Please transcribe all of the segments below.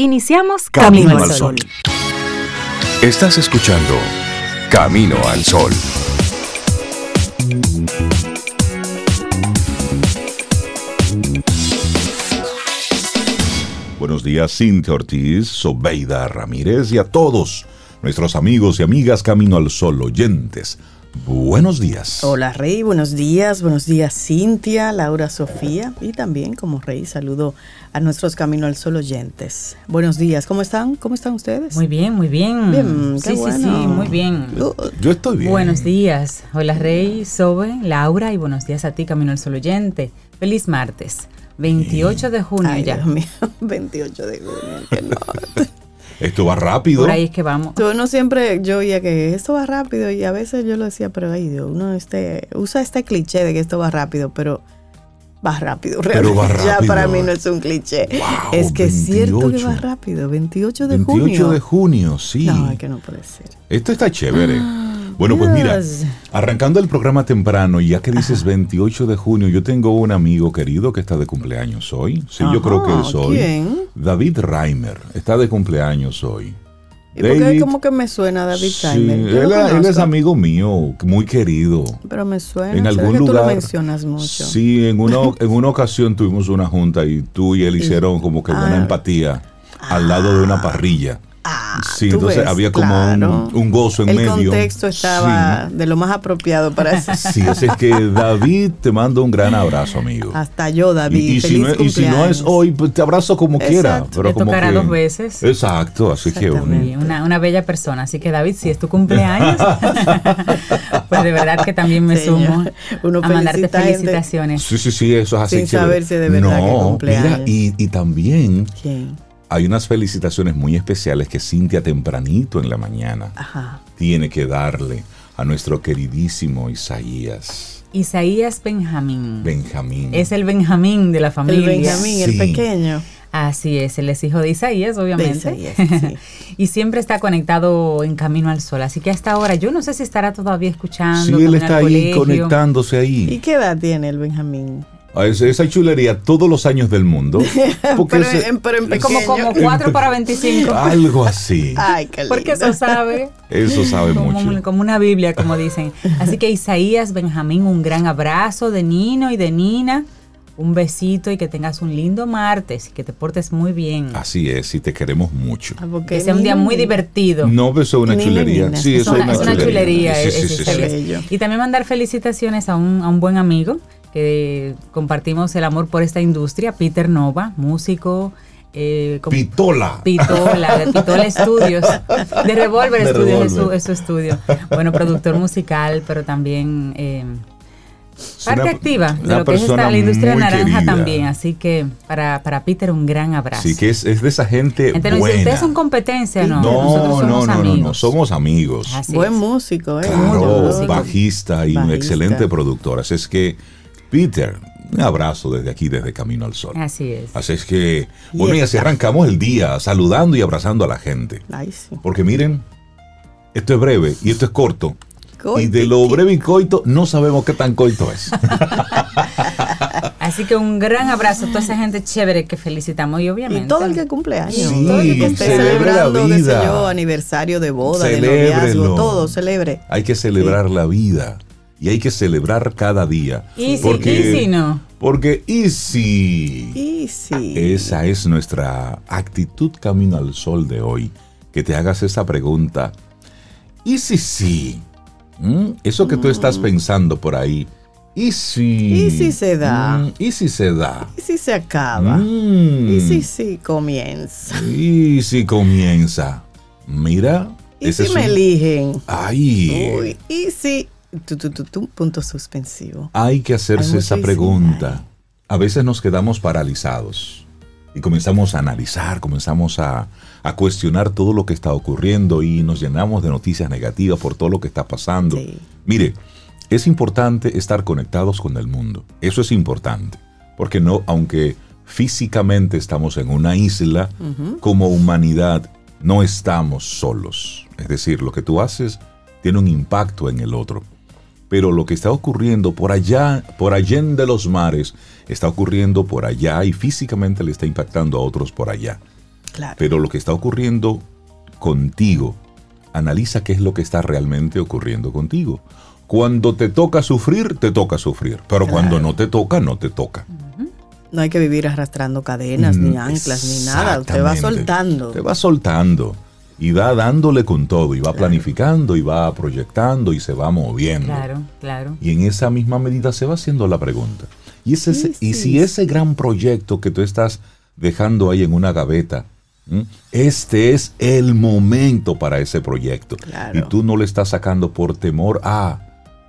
Iniciamos Camino, al Sol. Estás escuchando Camino al Sol. Buenos días, Cintia Ortiz, Sobeida Ramírez y a todos nuestros amigos y amigas Camino al Sol oyentes. Buenos días. Hola Rey, buenos días, buenos días Cintia, Laura, Sofía y también como Rey saludo a nuestros Camino al Sol oyentes. Buenos días, ¿cómo están? ¿Cómo están ustedes? Muy bien, muy bien. Bien, qué sí, sí, sí, muy bien. Yo estoy bien. Buenos días. Hola Rey, Sobe, Laura y buenos días a ti Camino al Sol oyente. Feliz martes, 28 de junio Ay, ya. Dios mío, 28 de junio, que no. Esto va rápido. Por ahí es que vamos. Tú, Uno siempre, yo oía que esto va rápido y a veces yo lo decía, pero ay Dios, uno este, usa este cliché de que esto va rápido, pero va rápido. Pero va realmente. Ya rápido. para mí no es un cliché. Wow, es que es cierto que 28. va rápido, 28 de 28 junio. de junio, sí. No, es que no puede ser. Esto está chévere. Bueno, pues mira, arrancando el programa temprano, y ya que dices 28 de junio, yo tengo un amigo querido que está de cumpleaños hoy. Sí, yo creo que es hoy. ¿quién? David Reimer está de cumpleaños hoy. ¿Y por qué como que me suena David sí? Yo él, es amigo mío, muy querido. Pero me suena. En ¿será algún que lugar. tú lo mencionas mucho. Sí, en una, en una ocasión tuvimos una junta y tú y él hicieron como que buena Ah. empatía al lado de una parrilla. Ah, Sí, tú entonces ves, había como claro. un, un gozo en El medio. contexto estaba de lo más apropiado para eso. Sí, así es que David te mando un gran abrazo, amigo. Hasta yo, David. Y, y si no, y si no es cumpleaños. hoy, pues te abrazo como quiera. Exacto. Pero Te como tocará que- dos veces. Exacto, así que un-. Sí, una, una bella persona. Así que David, si es tu cumpleaños, pues de verdad que también me Señor, sumo uno a mandarte gente. felicitaciones. Sí, sí, sí, eso es así. Sin saber si de verdad que No, cumpleaños. mira, y, y también ¿Quién? Hay unas felicitaciones muy especiales que Cintia tempranito en la mañana Ajá. tiene que darle a nuestro queridísimo Isaías Isaías Benjamín. Benjamín. Es el Benjamín de la El familia. Benjamín, el pequeño. Así es, él es hijo de Isaías, obviamente. Isaías, sí. y siempre está conectado en Camino al Sol. Así que hasta ahora, yo no sé si estará todavía escuchando. Sí, él está ahí colegio. conectándose ¿Y ahí. qué edad tiene el Benjamín? Esa chulería todos los años del mundo. Porque Pero, ese- en, pero en Es como, pequeño. como 4 para 25. algo así. Ay, qué lindo. Porque eso sabe. Eso sabe Como, mucho. como una Biblia, como dicen. Así que Isaías, Benjamín, un gran abrazo de Nino y de Nina. Un besito y que tengas un lindo martes y que te portes muy bien. Así es, y te queremos mucho. Ah, Que sea un día muy divertido. No, pero eso es una chulería. Sí, Es eso Es una, una, es una chulería. Sí, es- sí, es sí. Y también mandar felicitaciones a un, a un buen amigo que compartimos el amor por esta industria, Peter Nova, músico. Eh, Pitola. Pitola, de Pitola Studios, de Revolver De Studios es su, es su estudio. Bueno, productor musical, pero también eh, parte una- activa de lo que es esta, la industria naranja querida. también. Así que para, para Peter un gran abrazo. Sí, que es, es de esa gente dice, buena. ustedes son competencia, no, no, nosotros somos no, no, no, amigos. no, somos amigos. Así Buen es. músico, ¿eh? Claro, bajista y un excelente productor. Así es que, Peter, un abrazo desde aquí, desde Camino al Sol. Así es. Así es que, bueno, y así arrancamos el día saludando y abrazando a la gente. Ay, sí. Porque miren, esto es breve y esto es corto. Coito, y de lo breve y coito, no sabemos qué tan coito es. Así que un gran abrazo a toda esa gente chévere que felicitamos y obviamente. Y todo el que cumple años, Sí, todo el que esté celebrando, qué sé yo, aniversario de boda, de noviazgo, todo, celebre. Hay que celebrar la vida y hay que celebrar cada día. Y si, y si no. Porque y si Y sí. esa es nuestra actitud camino al sol de hoy, que te hagas esa pregunta. ¿Y si sí? ¿Mm? Eso que tú estás pensando por ahí. ¿Y si? ¿Y si se da? Mm, ¿Y si se da? ¿Y si se acaba? Mm. ¿Y si sí comienza? ¿Y si comienza? Mira. ¿Y si me un- eligen? Ay. Uy, ¿y si? Tu, tu, tu, punto suspensivo. Hay que hacerse Hay esa pregunta. A veces nos quedamos paralizados y comenzamos a analizar, comenzamos a, a cuestionar todo lo que está ocurriendo y nos llenamos de noticias negativas por todo lo que está pasando. Sí. Mire, es importante estar conectados con el mundo. Eso es importante. Porque no, aunque físicamente estamos en una isla, como humanidad no estamos solos. Es decir, lo que tú haces tiene un impacto en el otro. Pero lo que está ocurriendo por allá, por allende los mares, está ocurriendo por allá y físicamente le está impactando a otros por allá. Claro. Pero lo que está ocurriendo contigo, analiza qué es lo que está realmente ocurriendo contigo. Cuando te toca sufrir, te toca sufrir. Pero cuando no te toca, no te toca. No hay que vivir arrastrando cadenas, ni Mm, anclas, ni nada. Usted va soltando. Te va soltando. Y va dándole con todo. Y va planificando, y va proyectando, y se va moviendo. Claro, claro. Y en esa misma medida se va haciendo la pregunta. Y, ese, Sí, y sí, si ese gran proyecto que tú estás dejando ahí en una gaveta, ¿m? este es el momento para ese proyecto. Claro. Y tú no le estás sacando por temor a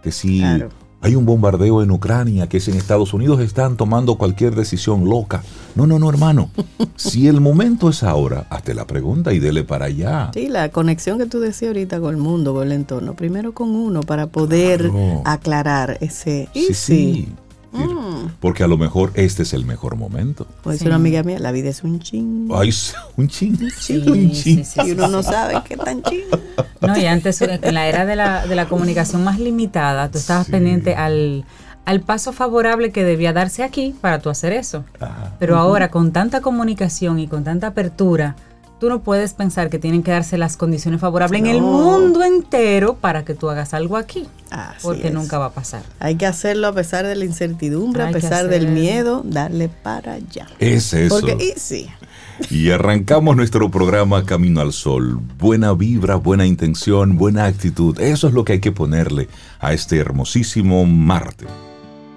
que si Claro. Hay un bombardeo en Ucrania, que si en Estados Unidos están tomando cualquier decisión loca. No, no, no, hermano. si el momento es ahora, hazte la pregunta y dele para allá. Sí, la conexión que tú decías ahorita con el mundo, con el entorno. Primero con uno para poder Claro. aclarar ese. Y Sí, sí. sí. Mm. Porque a lo mejor este es el mejor momento. Dice Sí. una amiga mía, la vida es un ching. Ay, un ching. Sí, un ching. sí, sí, y uno no sabe qué tan ching. No, y antes, en la era de la, de la comunicación más limitada, tú estabas Sí. pendiente al, al paso favorable que debía darse aquí para tú hacer eso. Ajá. Pero ahora, con tanta comunicación y con tanta apertura, tú no puedes pensar que tienen que darse las condiciones favorables en el mundo entero para que tú hagas algo aquí. Así porque es. nunca va a pasar. Hay que hacerlo a pesar de la incertidumbre, Hay a pesar del miedo, darle para allá. Es eso. Porque, y sí, Y arrancamos nuestro programa Camino al Sol. Buena vibra, buena intención, buena actitud. Eso es lo que hay que ponerle a este hermosísimo martes.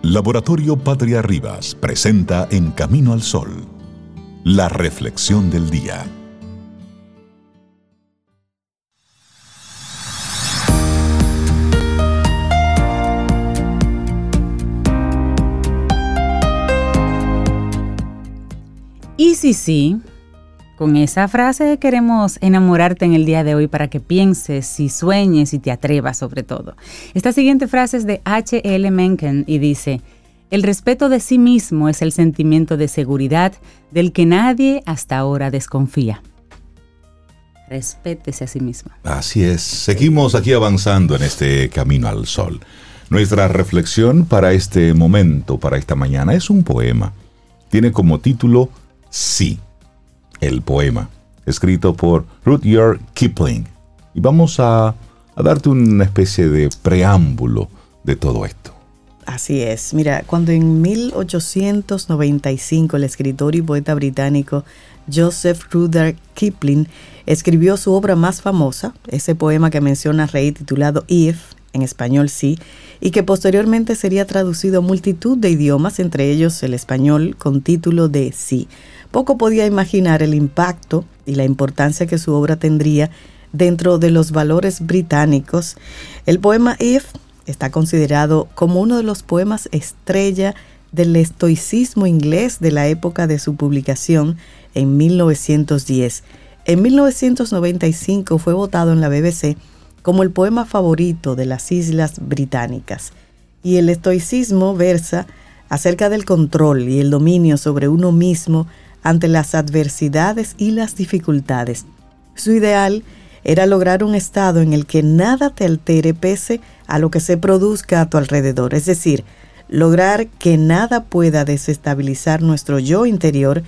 Laboratorio Patria Rivas presenta En Camino al Sol, la reflexión del día. Y si sí, con esa frase queremos enamorarte en el día de hoy para que pienses y sueñes y te atrevas sobre todo. Esta siguiente frase es de H.L. Mencken y dice, el respeto de sí mismo es el sentimiento de seguridad del que nadie hasta ahora desconfía. Respétese a sí mismo. Así es. Seguimos aquí avanzando en este Camino al Sol. Nuestra reflexión para este momento, para esta mañana, es un poema. Tiene como título Sí, el poema, escrito por Rudyard Kipling. Y vamos a, a darte una especie de preámbulo de todo esto. así es. Mira, cuando en 1895 el escritor y poeta británico Joseph Rudyard Kipling escribió su obra más famosa, ese poema que menciona Rey titulado If, en español sí, y que posteriormente sería traducido a multitud de idiomas, entre ellos el español con título de Sí. Poco podía imaginar el impacto y la importancia que su obra tendría dentro de los valores británicos. El poema If está considerado como uno de los poemas estrella del estoicismo inglés de la época de su publicación en 1910. En 1995 fue votado en la BBC como el poema favorito de las Islas Británicas. Y el estoicismo versa acerca del control y el dominio sobre uno mismo ante las adversidades y las dificultades. Su ideal era lograr un estado en el que nada te altere pese a lo que se produzca a tu alrededor, es decir, lograr que nada pueda desestabilizar nuestro yo interior,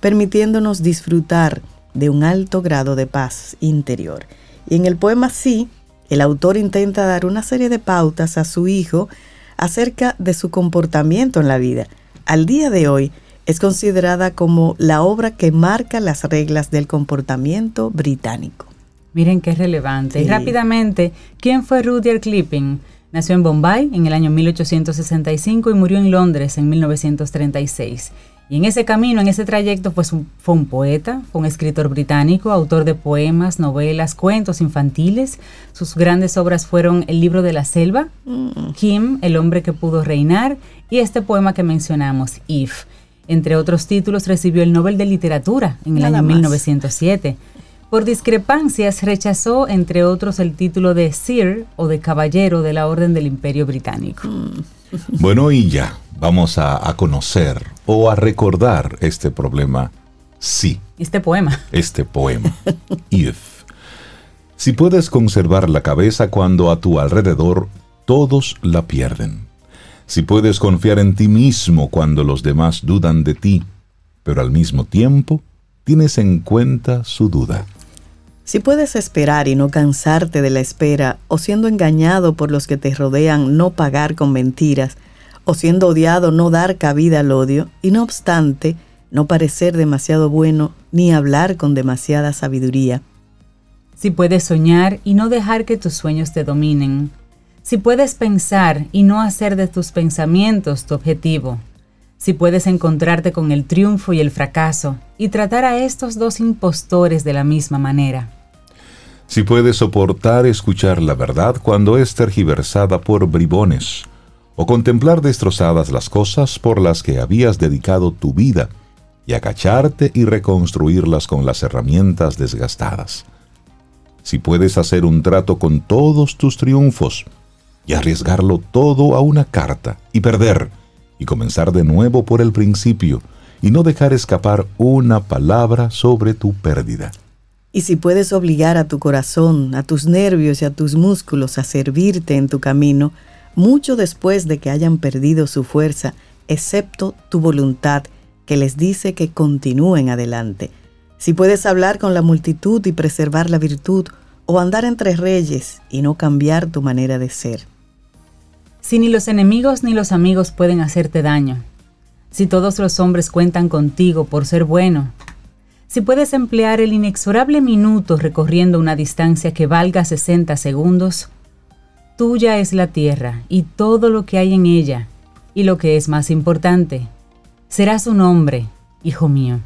permitiéndonos disfrutar de un alto grado de paz interior. Y en el poema Sí, el autor intenta dar una serie de pautas a su hijo acerca de su comportamiento en la vida. Al día de hoy es considerada como la obra que marca las reglas del comportamiento británico. Miren qué relevante. Y rápidamente, ¿quién fue Rudyard Kipling? Nació en Bombay en el año 1865 y murió en Londres en 1936. Y en ese camino, en ese trayecto, pues fue un poeta, fue un escritor británico, autor de poemas, novelas, cuentos infantiles. Sus grandes obras fueron El libro de la selva, Kim, El hombre que pudo reinar, y este poema que mencionamos, If. Entre otros títulos, recibió el Nobel de Literatura en el Nada año más. 1907. Por discrepancias rechazó, entre otros, el título de Sir o de Caballero de la Orden del Imperio Británico. Bueno, y ya, vamos a, a conocer o a recordar este problema. Sí. Este poema. este poema. If. Si puedes conservar la cabeza cuando a tu alrededor todos la pierden. Si puedes confiar en ti mismo cuando los demás dudan de ti, pero al mismo tiempo tienes en cuenta su duda. Si puedes esperar y no cansarte de la espera, o siendo engañado por los que te rodean, no pagar con mentiras, o siendo odiado, no dar cabida al odio, y no obstante, no parecer demasiado bueno ni hablar con demasiada sabiduría. Si puedes soñar y no dejar que tus sueños te dominen. Si puedes pensar y no hacer de tus pensamientos tu objetivo. Si puedes encontrarte con el triunfo y el fracaso y tratar a estos dos impostores de la misma manera si puedes soportar escuchar la verdad cuando es tergiversada por bribones, o contemplar destrozadas las cosas por las que habías dedicado tu vida, y acacharte y reconstruirlas con las herramientas desgastadas. Si puedes hacer un trato con todos tus triunfos, y arriesgarlo todo a una carta, y perder, y comenzar de nuevo por el principio, y no dejar escapar una palabra sobre tu pérdida. Y si puedes obligar a tu corazón, a tus nervios y a tus músculos a servirte en tu camino, mucho después de que hayan perdido su fuerza, excepto tu voluntad, que les dice que continúen adelante. Si puedes hablar con la multitud y preservar la virtud, o andar entre reyes y no cambiar tu manera de ser. Si ni los enemigos ni los amigos pueden hacerte daño, si todos los hombres cuentan contigo por ser bueno, si puedes emplear el inexorable minuto recorriendo una distancia que valga 60 segundos, tuya es la tierra y todo lo que hay en ella, y lo que es más importante, serás un hombre, hijo mío.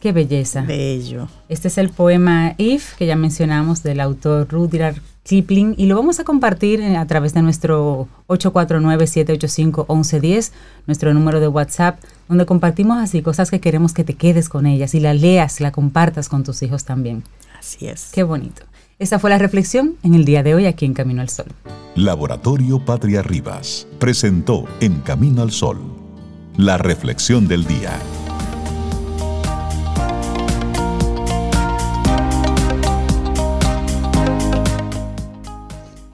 Qué belleza. Bello. Este es el poema If, que ya mencionamos, del autor Rudyard Kipling y lo vamos a compartir a través de nuestro 849-785-1110, nuestro número de WhatsApp, donde compartimos así cosas que queremos que te quedes con ellas y la leas, la compartas con tus hijos también. Así es. Qué bonito. Esa fue la reflexión en el día de hoy aquí en Camino al Sol. Laboratorio Patria Rivas presentó En Camino al Sol la reflexión del día.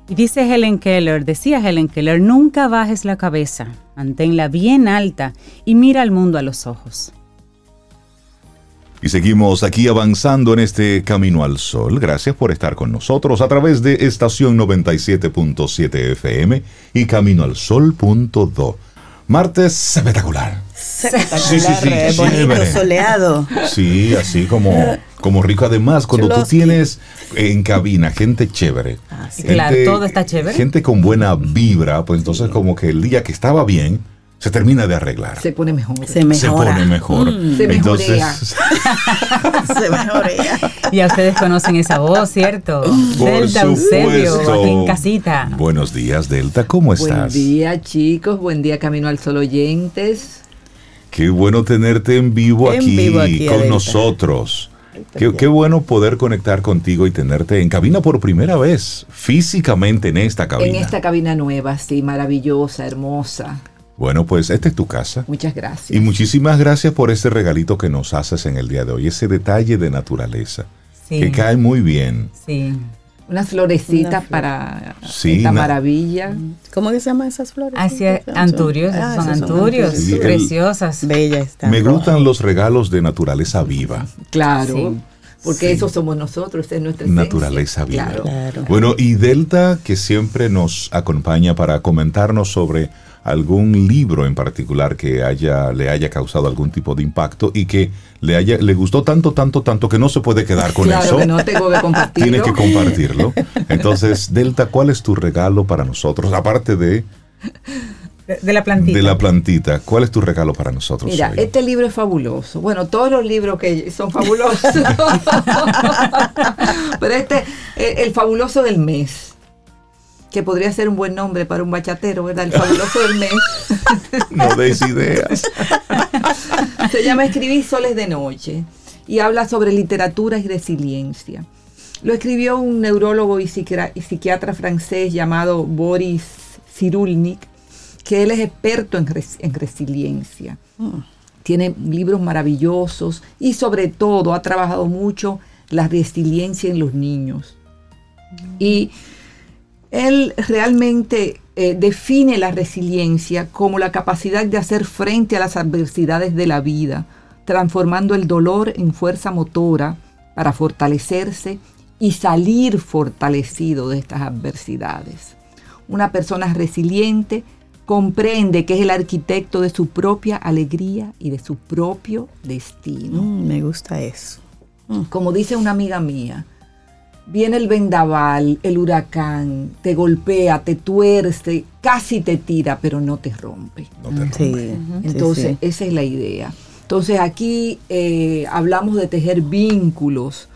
Y dice Helen Keller, decía Helen Keller, nunca bajes la cabeza, manténla bien alta y mira al mundo a los ojos. Y seguimos aquí avanzando en este Camino al Sol. Gracias por estar con nosotros a través de estación 97.7 FM y caminoalsol.do. Martes espectacular. Espectacular, sí, sí, sí, bonito, soleado. Sí, así como, como rico. Además, cuando tú tienes en cabina gente chévere. Ah, claro, todo está chévere. Gente con buena vibra, pues entonces como que el día que estaba bien, se termina de arreglar. Se pone mejor. Se mejora. Se pone mejor. Mm. Se mejorea. se mejorea. Ya ustedes conocen esa voz, ¿cierto? Por Delta Eusebio, aquí en casita. Buenos días, Delta. ¿Cómo estás? Buen día, chicos. Buen día, Camino al Sol oyentes. Qué bueno tenerte en vivo, En aquí, vivo aquí, con nosotros. Qué, qué bueno poder conectar contigo y tenerte en cabina por primera vez, físicamente en esta cabina. En esta cabina nueva, sí, maravillosa, hermosa. Bueno, pues esta es tu casa. Muchas gracias. Y muchísimas gracias por este regalito que nos haces en el día de hoy, ese detalle de naturaleza, Sí. que cae muy bien. Sí. Unas florecitas Una flor. para Sí, esta una- maravilla. ¿Cómo que se llaman esas flores? Hacia anturios, Ah, son anturios, Sí, el- preciosas. Bella está. Me roja. gustan los regalos de naturaleza viva. Claro. Sí. Porque Sí. eso somos nosotros, esa es nuestra esencia. Naturaleza viva. Claro. Claro. Bueno, y Delta, que siempre nos acompaña para comentarnos sobre algún libro en particular que haya, le haya causado algún tipo de impacto y que le haya, le gustó tanto, tanto, tanto que no se puede quedar con claro eso. que no tengo que compartirlo. Tiene que compartirlo. Entonces, Delta, ¿cuál es tu regalo para nosotros? Aparte de, De, la plantita. de la plantita, ¿cuál es tu regalo para nosotros? Mira, hoy? este libro es fabuloso. Bueno, todos los libros que son fabulosos. Pero este, el, el fabuloso del mes, que podría ser un buen nombre para un bachatero, ¿verdad? El fabuloso del mes. No deis ideas. Se llama Escribir soles de noche y habla sobre literatura y resiliencia. Lo escribió un neurólogo y, psiquiatra- y psiquiatra francés llamado Boris Cyrulnik, que él es experto en, res- en resiliencia. Tiene libros maravillosos y sobre todo ha trabajado mucho la resiliencia en los niños. Y él realmente eh, define la resiliencia como la capacidad de hacer frente a las adversidades de la vida, transformando el dolor en fuerza motora para fortalecerse y salir fortalecido de estas adversidades. Una persona resiliente comprende que es el arquitecto de su propia alegría y de su propio destino. Mm, me gusta eso. Como dice una amiga mía, viene el vendaval, el huracán, te golpea, te tuerce, casi te tira, pero no te rompe. No te rompe. Entonces, esa es la idea. Entonces aquí eh, hablamos de tejer vínculos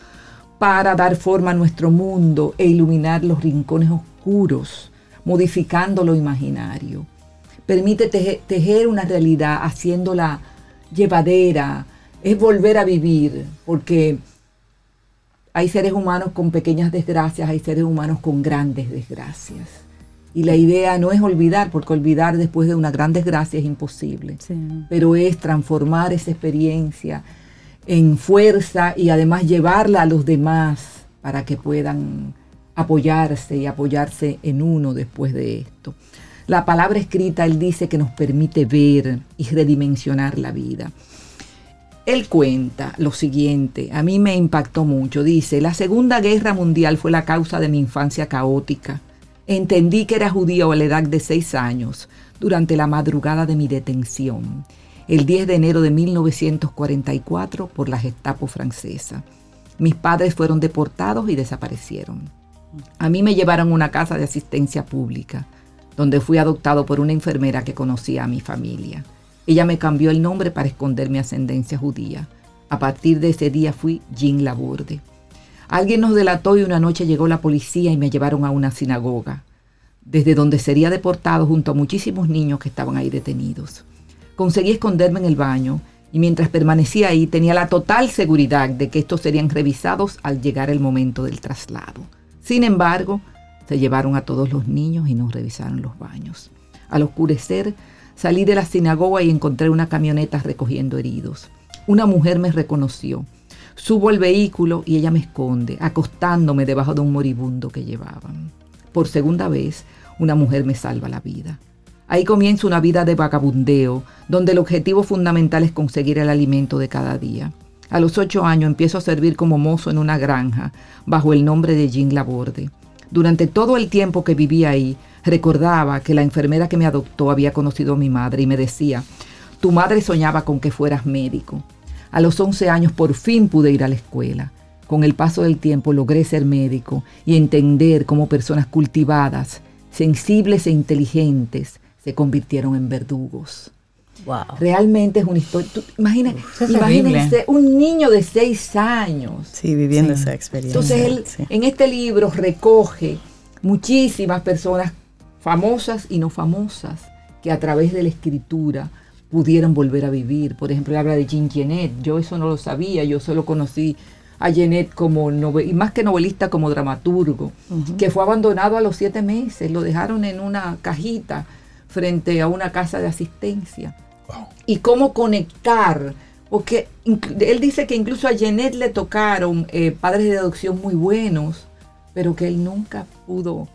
para dar forma a nuestro mundo e iluminar los rincones oscuros, modificando lo imaginario permite tejer, una realidad haciéndola llevadera, es volver a vivir, porque hay seres humanos con pequeñas desgracias, hay seres humanos con grandes desgracias. Y la idea no es olvidar, porque olvidar después de una gran desgracia es imposible, pero es transformar esa experiencia en fuerza y además llevarla a los demás para que puedan apoyarse y apoyarse en uno después de esto. La palabra escrita, él dice que nos permite ver y redimensionar la vida. Él cuenta lo siguiente, a mí me impactó mucho. Dice, la Segunda Guerra Mundial fue la causa de mi infancia caótica. Entendí que era judío a la edad de seis años, durante la madrugada de mi detención, el 10 de enero de 1944 por la Gestapo francesa. Mis padres fueron deportados y desaparecieron. A mí me llevaron a una casa de asistencia pública donde fui adoptado por una enfermera que conocía a mi familia. Ella me cambió el nombre para esconder mi ascendencia judía. A partir de ese día fui Jean Laborde. Alguien nos delató y una noche llegó la policía y me llevaron a una sinagoga, desde donde sería deportado junto a muchísimos niños que estaban ahí detenidos. Conseguí esconderme en el baño y mientras permanecía ahí tenía la total seguridad de que estos serían revisados al llegar el momento del traslado. Sin embargo, se llevaron a todos los niños y nos revisaron los baños. Al oscurecer, salí de la sinagoga y encontré una camioneta recogiendo heridos. Una mujer me reconoció. Subo al vehículo y ella me esconde, acostándome debajo de un moribundo que llevaban. Por segunda vez, una mujer me salva la vida. Ahí comienza una vida de vagabundeo, donde el objetivo fundamental es conseguir el alimento de cada día. A los ocho años empiezo a servir como mozo en una granja, bajo el nombre de Jean Laborde. Durante todo el tiempo que vivía ahí, recordaba que la enfermera que me adoptó había conocido a mi madre y me decía, tu madre soñaba con que fueras médico. A los 11 años por fin pude ir a la escuela. Con el paso del tiempo logré ser médico y entender cómo personas cultivadas, sensibles e inteligentes se convirtieron en verdugos. Realmente es una historia. imagínense un niño de seis años. Sí, viviendo esa experiencia. Entonces él en este libro recoge muchísimas personas famosas y no famosas que a través de la escritura pudieron volver a vivir. Por ejemplo, él habla de Jean Genet. Yo eso no lo sabía, yo solo conocí a Genet como novel, y más que novelista como dramaturgo, que fue abandonado a los siete meses, lo dejaron en una cajita frente a una casa de asistencia y cómo conectar. Porque él dice que incluso a Jeanette le tocaron eh, padres de adopción muy buenos, pero que él nunca pudo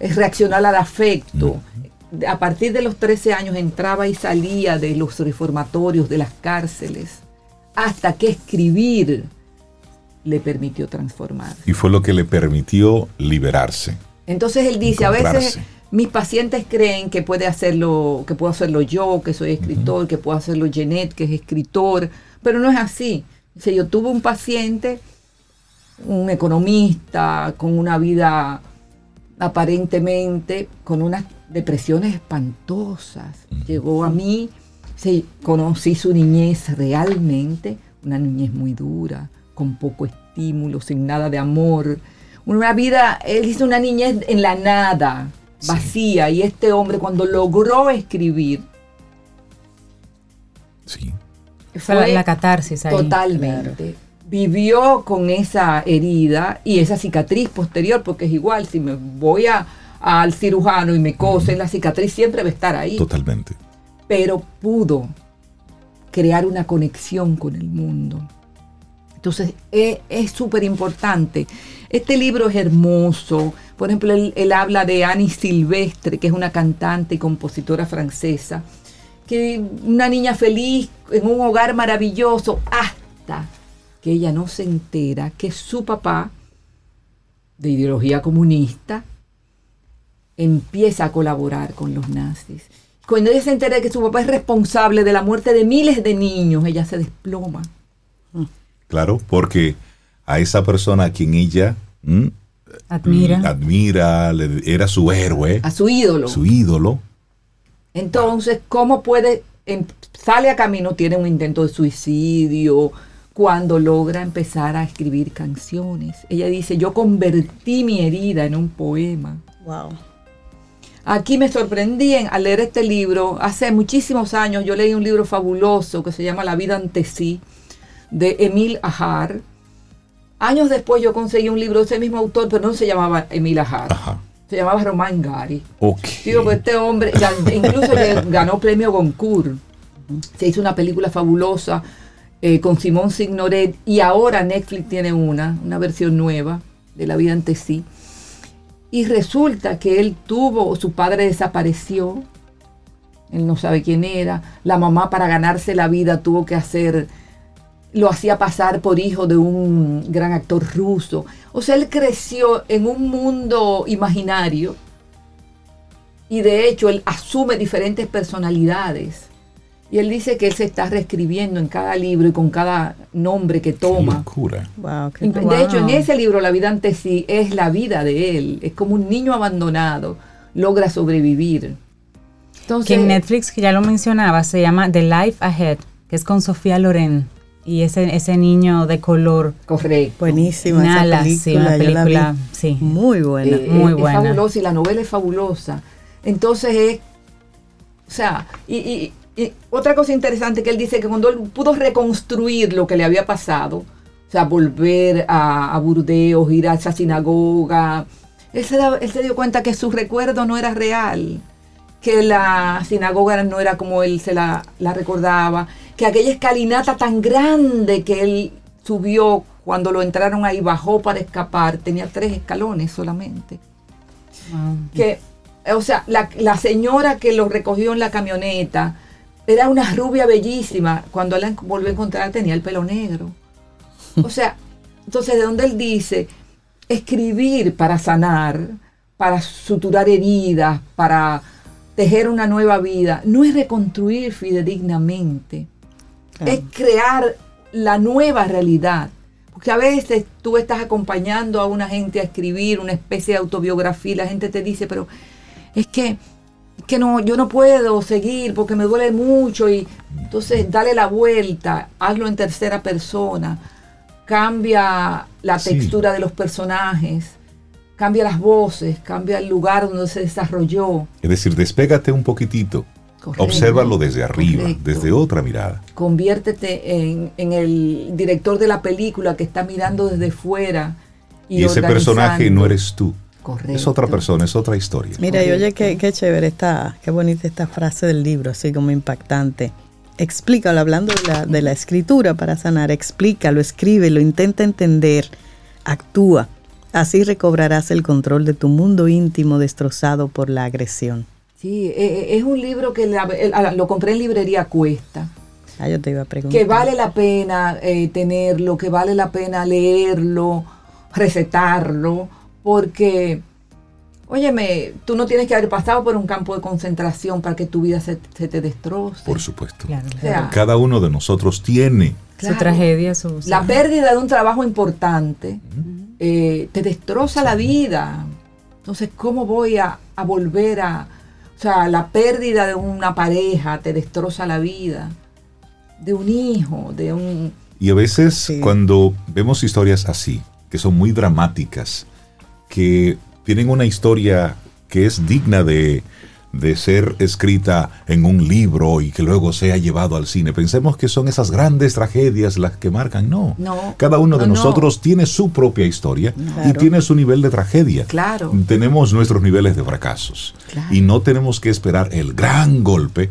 eh, reaccionar al afecto. A partir de los 13 años entraba y salía de los reformatorios, de las cárceles, hasta que escribir le permitió transformar. Y fue lo que le permitió liberarse. Entonces él dice, a veces mis pacientes creen que puede hacerlo, que puedo hacerlo yo, que soy escritor, que puedo hacerlo Jeanette, que es escritor, pero no es así. Yo tuve un paciente, un economista, con una vida aparentemente con unas depresiones espantosas. Llegó a mí, se, conocí su niñez realmente, una niñez muy dura, con poco estímulo, sin nada de amor. Una vida, él hizo una niñez en la nada, vacía. Y este hombre cuando logró escribir, sí. fue la, catarsis ahí. Totalmente. Vivió con esa herida y esa cicatriz posterior, porque es igual, si me voy a, al cirujano y me cosen, la cicatriz siempre va a estar ahí. Totalmente. Pero pudo crear una conexión con el mundo. Entonces es súper importante. Este libro es hermoso, por ejemplo, él, habla de Annie Silvestre, que es una cantante y compositora francesa, que una niña feliz en un hogar maravilloso, hasta que ella no se entera que su papá, de ideología comunista, empieza a colaborar con los nazis. Cuando ella se entera de que su papá es responsable de la muerte de miles de niños, ella se desploma. Claro, porque a esa persona a quien ella. Admira. admira, le- era su héroe, A su ídolo. su ídolo. Entonces, ¿cómo puede, sale a camino, tiene un intento de suicidio, cuando logra empezar a escribir canciones? Ella dice, yo convertí mi herida en un poema. Wow. Aquí me sorprendí en- al leer este libro. Hace muchísimos años yo leí un libro fabuloso que se llama La vida ante sí, de Emil Ajar. Años después yo conseguí un libro de ese mismo autor, pero no se llamaba Emil Ajar. Ajá. Se llamaba Román Gary. Ok. Digo, pues este hombre incluso le ganó premio Goncourt. Se hizo una película fabulosa eh, con Simón Signoret y ahora Netflix tiene una, una versión nueva de La vida ante sí. Y resulta que él tuvo, su padre desapareció, él no sabe quién era, la mamá para ganarse la vida tuvo que hacer, lo hacía pasar por hijo de un gran actor ruso. O sea, él creció en un mundo imaginario y de hecho él asume diferentes personalidades. Y él dice que él se está reescribiendo en cada libro y con cada nombre que Qué toma. locura. Wow, qué. De hecho, en ese libro, La vida ante sí, es la vida de él. Es como un niño abandonado, logra sobrevivir. Entonces, Que en Netflix, que ya lo mencionaba, se llama The Life Ahead, que es con Sofía Loren. Y ese, ese niño de color. correcto. Buenísima Nala, esa sí, una película, yo la vi. película, sí. Muy buena. Eh, Muy es buena. fabulosa y la novela es fabulosa. Entonces es, o sea, y, y- y otra cosa interesante que él dice que cuando él pudo reconstruir lo que le había pasado, o sea, volver a, a Burdeos, ir a esa sinagoga, él se, da- él se dio cuenta que su recuerdo no era real, que la sinagoga no era como él se la, la recordaba, que aquella escalinata tan grande que él subió cuando lo entraron ahí, bajó para escapar, tenía tres escalones solamente Wow. que, o sea, la, la señora que lo recogió en la camioneta era una rubia bellísima. Cuando la volvió a encontrar tenía el pelo negro. O sea, entonces de donde él dice, escribir para sanar, para suturar heridas, para tejer una nueva vida, no es reconstruir fidedignamente, es crear la nueva realidad. Porque a veces tú estás acompañando a una gente a escribir una especie de autobiografía y la gente te dice, pero es que, que no, yo no puedo seguir porque me duele mucho y entonces dale la vuelta, hazlo en tercera persona, cambia la Sí. textura de los personajes, cambia las voces, cambia el lugar donde se desarrolló. Es decir, despégate un poquitito. Correcto. Obsérvalo desde arriba, Correcto. desde otra mirada. conviértete en, en el director de la película que está mirando desde fuera. Y, Y, ese personaje no eres tú. Correcto. Es otra persona, es otra historia. Mira, y oye, qué, chévere está, qué bonita esta frase del libro, así como impactante. Explícalo, hablando de la, de la escritura para sanar, explícalo, escríbelo, intenta entender, actúa. Así recobrarás el control de tu mundo íntimo destrozado por la agresión. Sí, eh, eh, es un libro que ah, lo compré en librería Cuesta. Ah, yo te iba a preguntar. Que vale la pena eh, tenerlo, que vale la pena leerlo, recetarlo, porque, óyeme, tú no tienes que haber pasado por un campo de concentración para que tu vida se, se te destroce. Por supuesto. Claro, O sea, Cada uno de nosotros tiene claro. Su tragedia, su... La pérdida de un trabajo importante eh, te destroza la vida. Entonces, ¿cómo voy a, a volver a... O sea, la pérdida de una pareja te destroza la vida. De un hijo, de un... Y a veces Sí. cuando vemos historias así, que son muy dramáticas, que tienen una historia que es digna de, de ser escrita en un libro y que luego sea llevado al cine, pensemos que son esas grandes tragedias las que marcan. No. No, Cada uno de no, no. nosotros tiene su propia historia y tiene su nivel de tragedia. Claro. Tenemos nuestros niveles de fracasos. Claro. Y no tenemos que esperar el gran golpe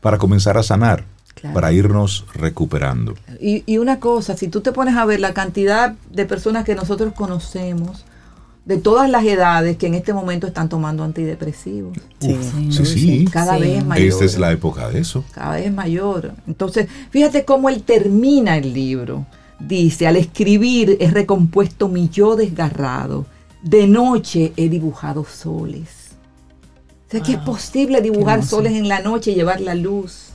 para comenzar a sanar, Claro. para irnos recuperando. Y, y una cosa, si tú te pones a ver la cantidad de personas que nosotros conocemos, de todas las edades que en este momento están tomando antidepresivos. Sí. Sí, sí. Cada Sí. vez mayor. Esta es la época de eso. cada vez mayor. Entonces, fíjate cómo él termina el libro. Dice, al escribir he recompuesto mi yo desgarrado. De noche he dibujado soles. O sea, que es posible dibujar soles en la noche y llevar la luz.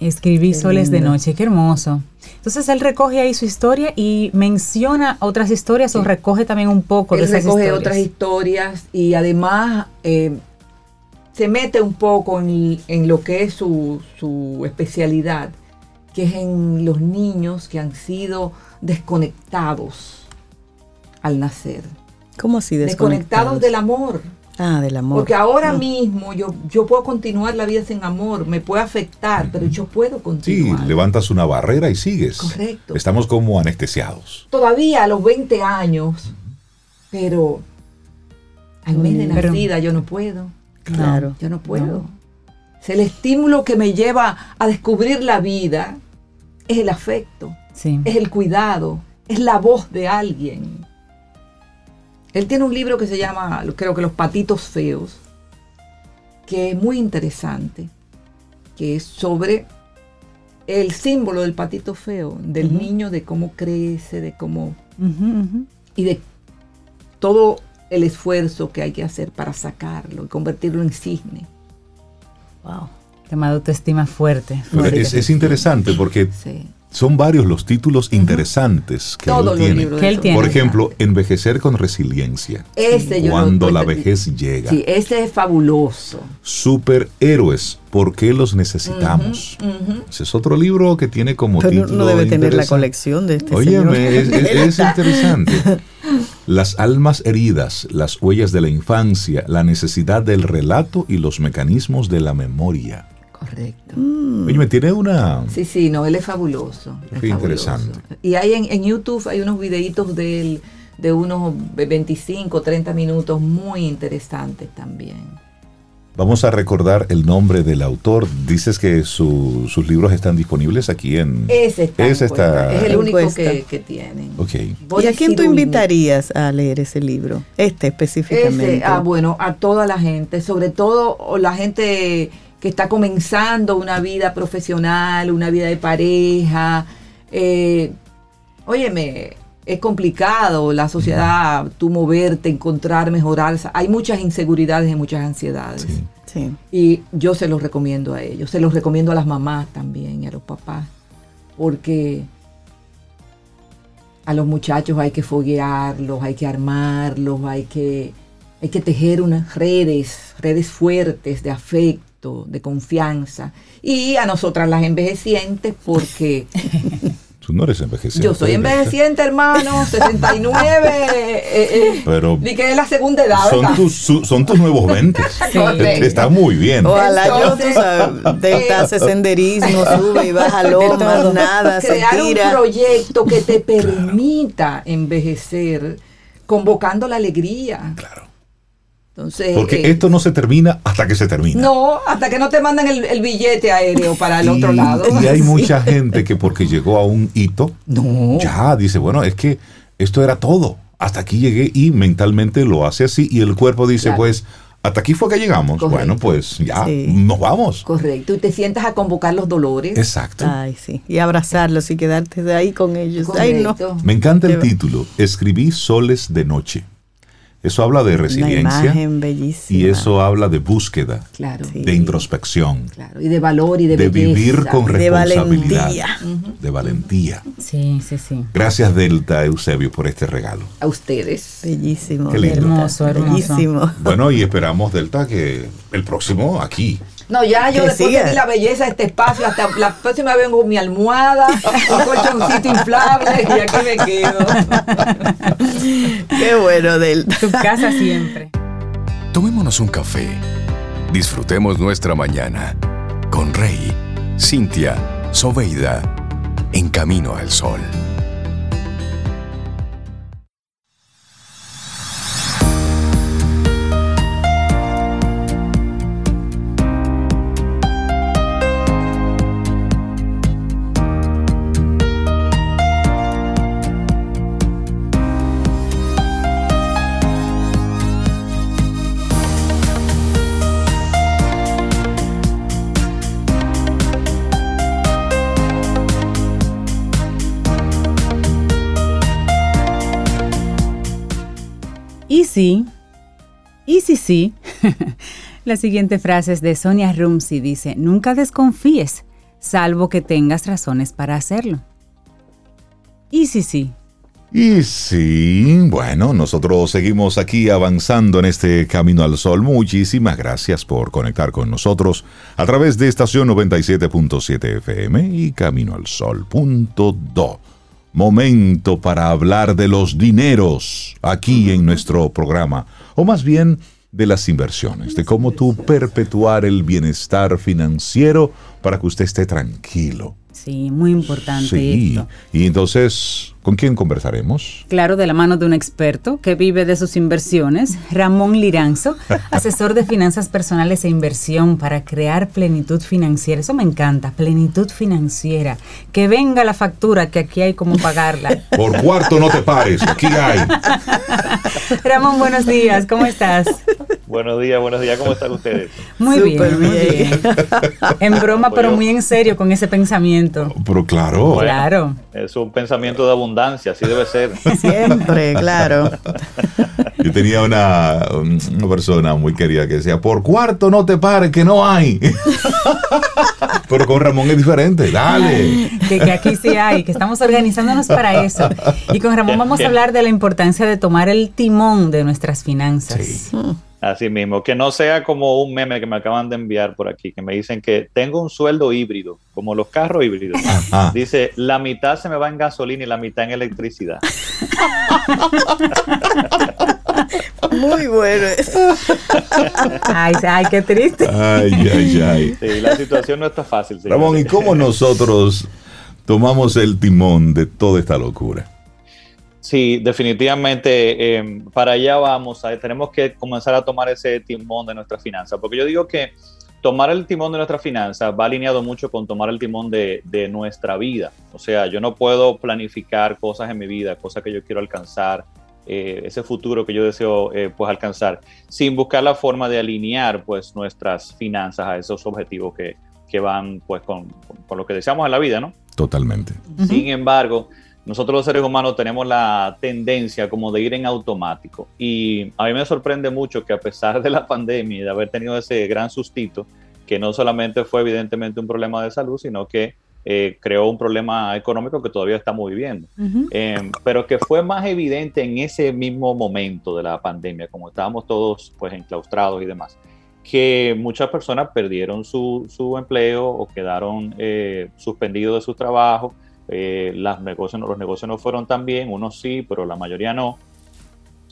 Escribí Qué soles de noche, qué hermoso. Entonces él recoge ahí su historia y menciona otras historias o recoge también un poco de Él esas recoge historias. otras historias y además eh, se mete un poco en, en lo que es su, su especialidad, que es en los niños que han sido desconectados al nacer. ¿Cómo así desconectados desconectados? del amor. Ah, del amor. Porque ahora No. mismo yo, yo puedo continuar la vida sin amor, me puede afectar, pero yo puedo Sí, continuar. levantas una barrera y sigues. Correcto. Estamos como anestesiados. Todavía a los 20 años, pero al mes de Pero- nacida yo no puedo. Claro. Yo no puedo. Es el estímulo que me lleva a descubrir la vida, es el afecto, Sí. es el cuidado, es la voz de alguien. Él tiene un libro que se llama, creo que Los Patitos Feos, que es muy interesante, que es sobre el símbolo del patito feo, del niño, de cómo crece, de cómo... Y de todo el esfuerzo que hay que hacer para sacarlo y convertirlo en cisne. Wow. Tema de autoestima fuerte. Fuerte. es, es interesante porque Sí. Son varios los títulos interesantes que Todos él los tiene. libros Que de él eso. tiene. Por ejemplo, envejecer con resiliencia. Yo lo Cuando la vejez llega. Sí, ese es fabuloso. Superhéroes, ¿por qué los necesitamos? Ese es otro libro que tiene como Pero título uno debe tener la colección de este Óyeme, señor. es, es- es interesante. Las almas heridas, las huellas de la infancia, la necesidad del relato y los mecanismos de la memoria. Correcto. Mm. Oye, me tiene una... Sí, sí, no, él es fabuloso. es Qué fabuloso. interesante. Y hay en, en YouTube hay unos videitos de él de unos 25, 30 minutos muy interesantes también. Vamos a recordar el nombre del autor. Dices que su- sus libros están disponibles aquí en... Ese está. Ese Es el único que, que tienen. Ok. ¿Y a quién tú invitarías a leer ese libro? Este específicamente. Ese, ah, bueno, a toda la gente, sobre todo la gente que está comenzando una vida profesional, una vida de pareja. Eh, óyeme, es complicado la sociedad, tú moverte, encontrar, mejorar. Hay muchas inseguridades y muchas ansiedades. Sí. Sí. Y yo se los recomiendo a ellos, se los recomiendo a las mamás también y a los papás, porque a los muchachos hay que foguearlos, hay que armarlos, hay que, hay que tejer unas redes, redes fuertes de afecto, de confianza. Y a nosotras las envejecientes, porque Tú no eres envejeciente. yo soy envejeciente, hermano, 69, eh, eh, Pero y que es la segunda edad. son tus, su- son tus nuevos 20. Correcto. Está muy bien. Ojalá yo, Entonces, Delta hace senderismo, sube y baja lomas, todo. nada, se crear un tira. proyecto que te permita envejecer convocando la alegría. Claro. Entonces, Porque eh, esto no se termina hasta que se termina. no, hasta que no te mandan el, el billete aéreo para el otro lado. Y hay mucha gente que porque llegó a un hito, No. ya dice, bueno, es que esto era todo. Hasta aquí llegué y mentalmente lo hace así y el cuerpo dice, Claro. pues, hasta aquí fue que llegamos. Correcto. Bueno, pues ya, Sí. nos vamos. Correcto, y te sientas a convocar los dolores. Exacto. Ay, sí. Y abrazarlos y quedarte de ahí con ellos. Ay, no. Me encanta el Qué título, Escribí soles de noche. Eso habla de resiliencia imagen bellísima. y eso habla de búsqueda, Claro, Sí. de introspección, claro. Y de valor y de, de belleza. vivir con De responsabilidad, valentía. de valentía. Sí, sí, sí. Gracias Delta Eusebio por este regalo. A ustedes. Bellísimo. Qué lindo. Hermoso, hermoso. Bellísimo. Bueno, y esperamos Delta que el próximo aquí. No, ya yo después que di la belleza de este espacio, hasta la próxima vez vengo con mi almohada, un colchoncito inflable y aquí me quedo. Qué bueno, Delta. Tu casa siempre. Tomémonos un café. Disfrutemos nuestra mañana con Rey, Cintia, Soveida, en camino al sol. Sí, y sí, sí. La siguiente frase es de Sonia Rumsey. Dice, nunca desconfíes, salvo que tengas razones para hacerlo. Y sí, sí. Y sí, bueno, nosotros seguimos aquí avanzando en este Camino al Sol. Muchísimas gracias por conectar con nosotros a través de estación 97.7 FM y caminoalsol.do. Momento para hablar de los dineros aquí en nuestro programa, o más bien de las inversiones, de cómo tú perpetuar el bienestar financiero para que usted esté tranquilo. Sí, muy importante Sí, esto. y entonces, ¿con quién conversaremos? Claro, de la mano de un experto que vive de sus inversiones, Ramón Liranzo, asesor de finanzas personales e inversión para crear plenitud financiera. Eso me encanta, plenitud financiera. Que venga la factura, que aquí hay como pagarla. Por cuarto no te pares, aquí hay. Ramón, buenos días, ¿cómo estás? Buenos días, buenos días, ¿cómo están ustedes? Muy Súper bien, muy bien. bien. En broma, pero yo- muy en serio con ese pensamiento. Pero claro, Bueno. Claro. Es un pensamiento de abundancia, así debe ser. Siempre, claro. yo tenía una, una persona muy querida que decía, por cuarto no te pares, que no hay. Pero con Ramón es diferente, dale. Que, que aquí sí hay, que estamos organizándonos para eso. Y con Ramón vamos a hablar de la importancia de tomar el timón de nuestras finanzas. Sí. Así mismo, que no sea como un meme que me acaban de enviar por aquí, que me dicen que tengo un sueldo híbrido, como los carros híbridos. Ajá. Dice, la mitad se me va en gasolina y la mitad en electricidad. Muy bueno. Ay, ay, qué triste. Ay, ay, ay. Sí, la situación no está fácil. señores. Ramón, ¿y cómo nosotros tomamos el timón de toda esta locura? Sí, definitivamente eh, para allá vamos. a- tenemos que comenzar a tomar ese timón de nuestra finanza, porque yo digo que tomar el timón de nuestra finanza va alineado mucho con tomar el timón de, de nuestra vida. O sea, yo no puedo planificar cosas en mi vida, cosas que yo quiero alcanzar, eh, ese futuro que yo deseo eh, pues alcanzar, sin buscar la forma de alinear pues nuestras finanzas a esos objetivos que, que van pues con, con- con lo que deseamos en la vida, ¿no? Totalmente. Sin embargo, nosotros los seres humanos tenemos la tendencia como de ir en automático. Y a mí me sorprende mucho que a pesar de la pandemia y de haber tenido ese gran sustito, que no solamente fue evidentemente un problema de salud, sino que eh, creó un problema económico que todavía estamos viviendo. Ujú. Eh, pero que fue más evidente en ese mismo momento de la pandemia, como estábamos todos pues enclaustrados y demás, que muchas personas perdieron su, su empleo o quedaron eh, suspendidos de su trabajo, eh, las negocios, los negocios no fueron tan bien, unos sí, pero la mayoría no.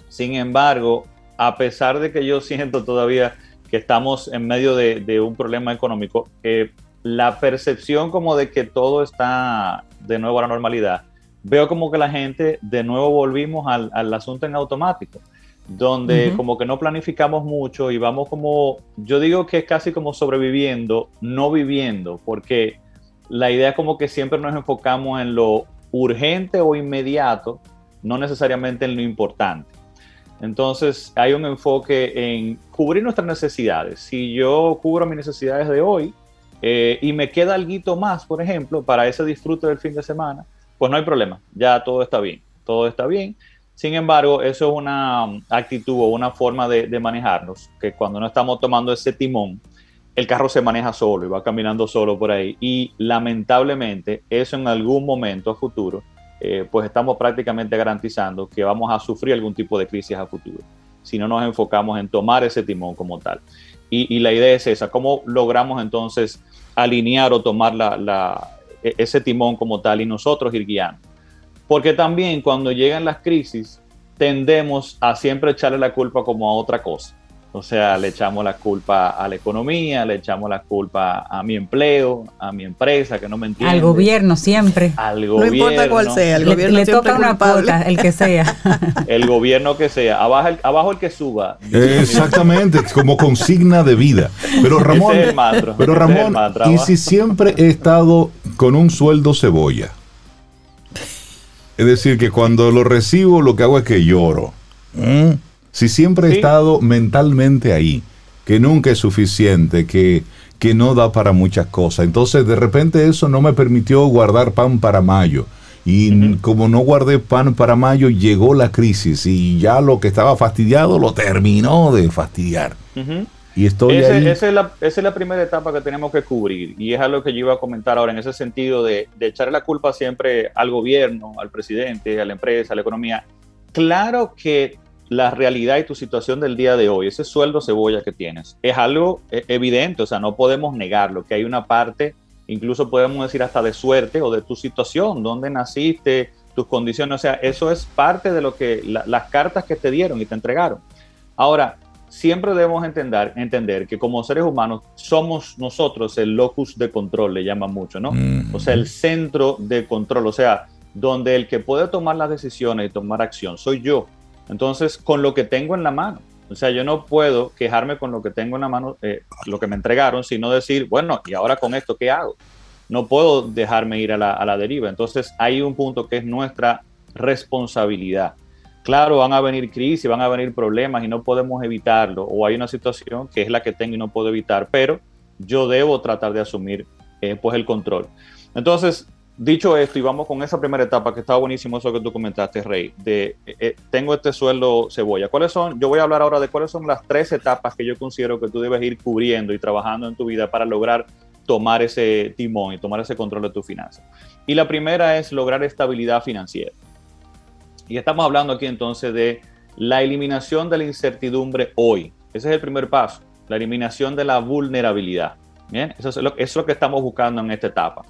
Sin embargo, a pesar de que yo siento todavía que estamos en medio de, de un problema económico, eh, la percepción como de que todo está de nuevo a la normalidad, veo como que la gente de nuevo volvimos al, al asunto en automático, donde Ujú. como que no planificamos mucho y vamos como, yo digo que es casi como sobreviviendo, no viviendo, porque la idea como que siempre nos enfocamos en lo urgente o inmediato, no necesariamente en lo importante. Entonces hay un enfoque en cubrir nuestras necesidades. Si yo cubro mis necesidades de hoy eh, y me queda algo más, por ejemplo, para ese disfrute del fin de semana, pues no hay problema, ya todo está bien, todo está bien. Sin embargo, eso es una actitud o una forma de, de manejarnos, que cuando no estamos tomando ese timón, el carro se maneja solo y va caminando solo por ahí. Y lamentablemente, eso en algún momento a futuro, eh, pues estamos prácticamente garantizando que vamos a sufrir algún tipo de crisis a futuro, si no nos enfocamos en tomar ese timón como tal. Y, la idea es esa, ¿cómo logramos entonces alinear o tomar la, e- ese timón como tal y nosotros ir guiando? Porque también cuando llegan las crisis, tendemos a siempre echarle la culpa como a otra cosa. O sea, le echamos la culpa a la economía, le echamos la culpa a mi empleo, a mi empresa que no me entiende. Al gobierno siempre. Al No gobierno. importa cuál sea, el Le, gobierno le siempre toca es una cuota, el que sea. El gobierno que sea. Abajo el, abajo el que suba. Exactamente, como consigna de vida. Pero Ramón, es mantra, pero es Ramón, mantra, ¿y si siempre he estado con un sueldo cebolla? Es decir, que cuando lo recibo lo que hago es que lloro. ¿Mm? Si siempre he Sí. estado mentalmente ahí, que nunca es suficiente, que, que no da para muchas cosas. Entonces, de repente eso no me permitió guardar pan para mayo. Y como no guardé pan para mayo, llegó la crisis y ya lo que estaba fastidiado lo terminó de fastidiar. Y estoy ahí. Esa, es la, esa es la primera etapa que tenemos que cubrir y es algo que yo iba a comentar ahora en ese sentido de, de echar la culpa siempre al gobierno, al presidente, a la empresa, a la economía. Claro que la realidad y tu situación del día de hoy, ese sueldo cebolla que tienes, es algo eh, evidente, o sea, no podemos negarlo, que hay una parte, incluso podemos decir hasta de suerte o de tu situación, dónde naciste, tus condiciones, o sea, eso es parte de lo que las cartas que te dieron y te entregaron. Ahora, siempre debemos entender, entender que como seres humanos somos nosotros el locus de control, le llaman mucho, ¿no? O sea, el centro de control, o sea, donde el que puede tomar las decisiones y tomar acción soy yo entonces, con lo que tengo en la mano. O sea, yo no puedo quejarme con lo que tengo en la mano, eh, lo que me entregaron, sino decir, bueno, ¿y ahora con esto qué hago? No puedo dejarme ir a la, deriva. Entonces, hay un punto que es nuestra responsabilidad. Claro, van a venir crisis, van a venir problemas y no podemos evitarlo. O hay una situación que es la que tengo y no puedo evitar, pero yo debo tratar de asumir eh, pues el control. Entonces, Dicho esto, y vamos con esa primera etapa que está buenísimo eso que tú comentaste, Rey, de eh, eh, tengo este sueldo cebolla. ¿Cuáles son? Yo voy a hablar ahora de cuáles son las tres etapas que yo considero que tú debes ir cubriendo y trabajando en tu vida para lograr tomar ese timón y tomar ese control de tu finanzas. Y la primera es lograr estabilidad financiera. Y estamos hablando aquí entonces de la eliminación de la incertidumbre hoy. Ese es el primer paso, la eliminación de la vulnerabilidad. Eso es lo que estamos buscando en esta etapa.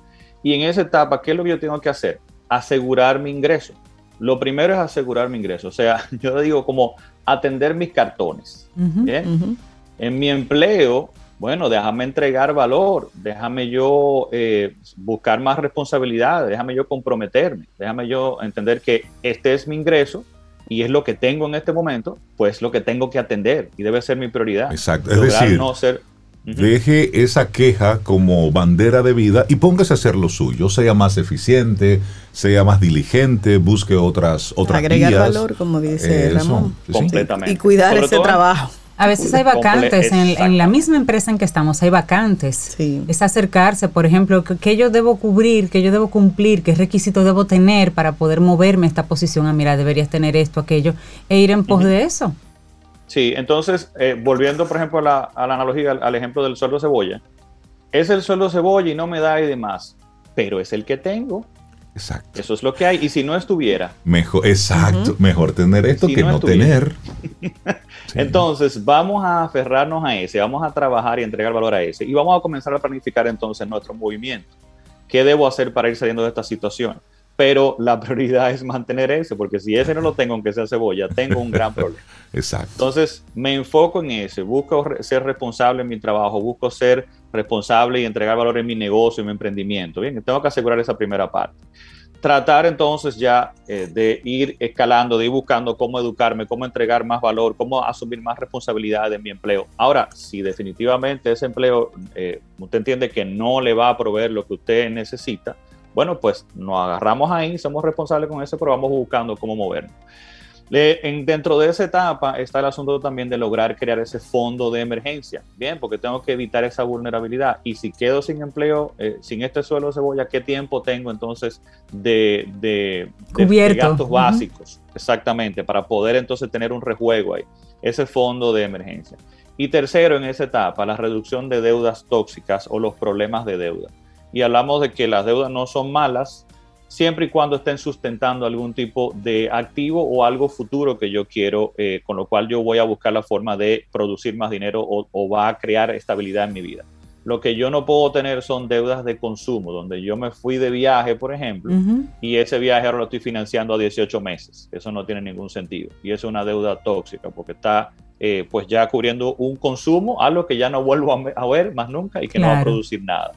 Y en esa etapa, ¿qué es lo que yo tengo que hacer? Asegurar mi ingreso. Lo primero es asegurar mi ingreso. O sea, yo digo como atender mis cartones. En mi empleo, bueno, déjame entregar valor, déjame yo eh, buscar más responsabilidad, déjame yo comprometerme, déjame yo entender que este es mi ingreso y es lo que tengo en este momento, pues lo que tengo que atender y debe ser mi prioridad. Exacto. Es decir, no ser Deje esa queja como bandera de vida y póngase a hacer lo suyo. Sea más eficiente, sea más diligente, busque otras otras Agregar valor, como dice Ramón. Completamente. Y cuidar ese trabajo. A veces hay vacantes en, la misma empresa en que estamos, hay vacantes. Es acercarse, por ejemplo, ¿qué yo debo cubrir, qué yo debo cumplir, qué requisitos debo tener para poder moverme a esta posición. Ah, mira, deberías tener esto, aquello, e ir en pos de eso. Sí, entonces, eh, volviendo por ejemplo a la, analogía, al, ejemplo del sueldo cebolla, es el sueldo cebolla y no me da y demás, pero es el que tengo. Exacto. Eso es lo que hay. Y si no estuviera. Mejor, exacto. Mejor tener esto que no, tener. Entonces, vamos a aferrarnos a ese, vamos a trabajar y entregar valor a ese. Y vamos a comenzar a planificar entonces nuestro movimiento. ¿Qué debo hacer para ir saliendo de esta situación? Pero la prioridad es mantener ese, porque si ese no lo tengo, aunque sea cebolla, tengo un gran problema. Exacto. Entonces, me enfoco en ese, busco ser responsable en mi trabajo, busco ser responsable y entregar valor en mi negocio, en mi emprendimiento. Bien, tengo que asegurar esa primera parte. Tratar entonces ya eh, de ir escalando, de ir buscando cómo educarme, cómo entregar más valor, cómo asumir más responsabilidad en mi empleo. Ahora, si definitivamente ese empleo, eh, usted entiende que no le va a proveer lo que usted necesita, bueno, pues nos agarramos ahí, somos responsables con eso, pero vamos buscando cómo movernos. en, dentro de esa etapa está el asunto también de lograr crear ese fondo de emergencia. Bien, porque tengo que evitar esa vulnerabilidad. Y si quedo sin empleo, eh, sin este suelo de cebolla, ¿qué tiempo tengo entonces de, de, gastos básicos? Exactamente, para poder entonces tener un rejuego ahí, ese fondo de emergencia. Y tercero, en esa etapa, la reducción de deudas tóxicas o los problemas de deuda y hablamos de que las deudas no son malas siempre y cuando estén sustentando algún tipo de activo o algo futuro que yo quiero, eh, con lo cual yo voy a buscar la forma de producir más dinero o, va a crear estabilidad en mi vida. Lo que yo no puedo tener son deudas de consumo, donde yo me fui de viaje, por ejemplo, y ese viaje ahora lo estoy financiando a 18 meses. Eso no tiene ningún sentido. Y es una deuda tóxica porque está eh, pues ya cubriendo un consumo, algo que ya no vuelvo a, ver más nunca y que no va a producir nada.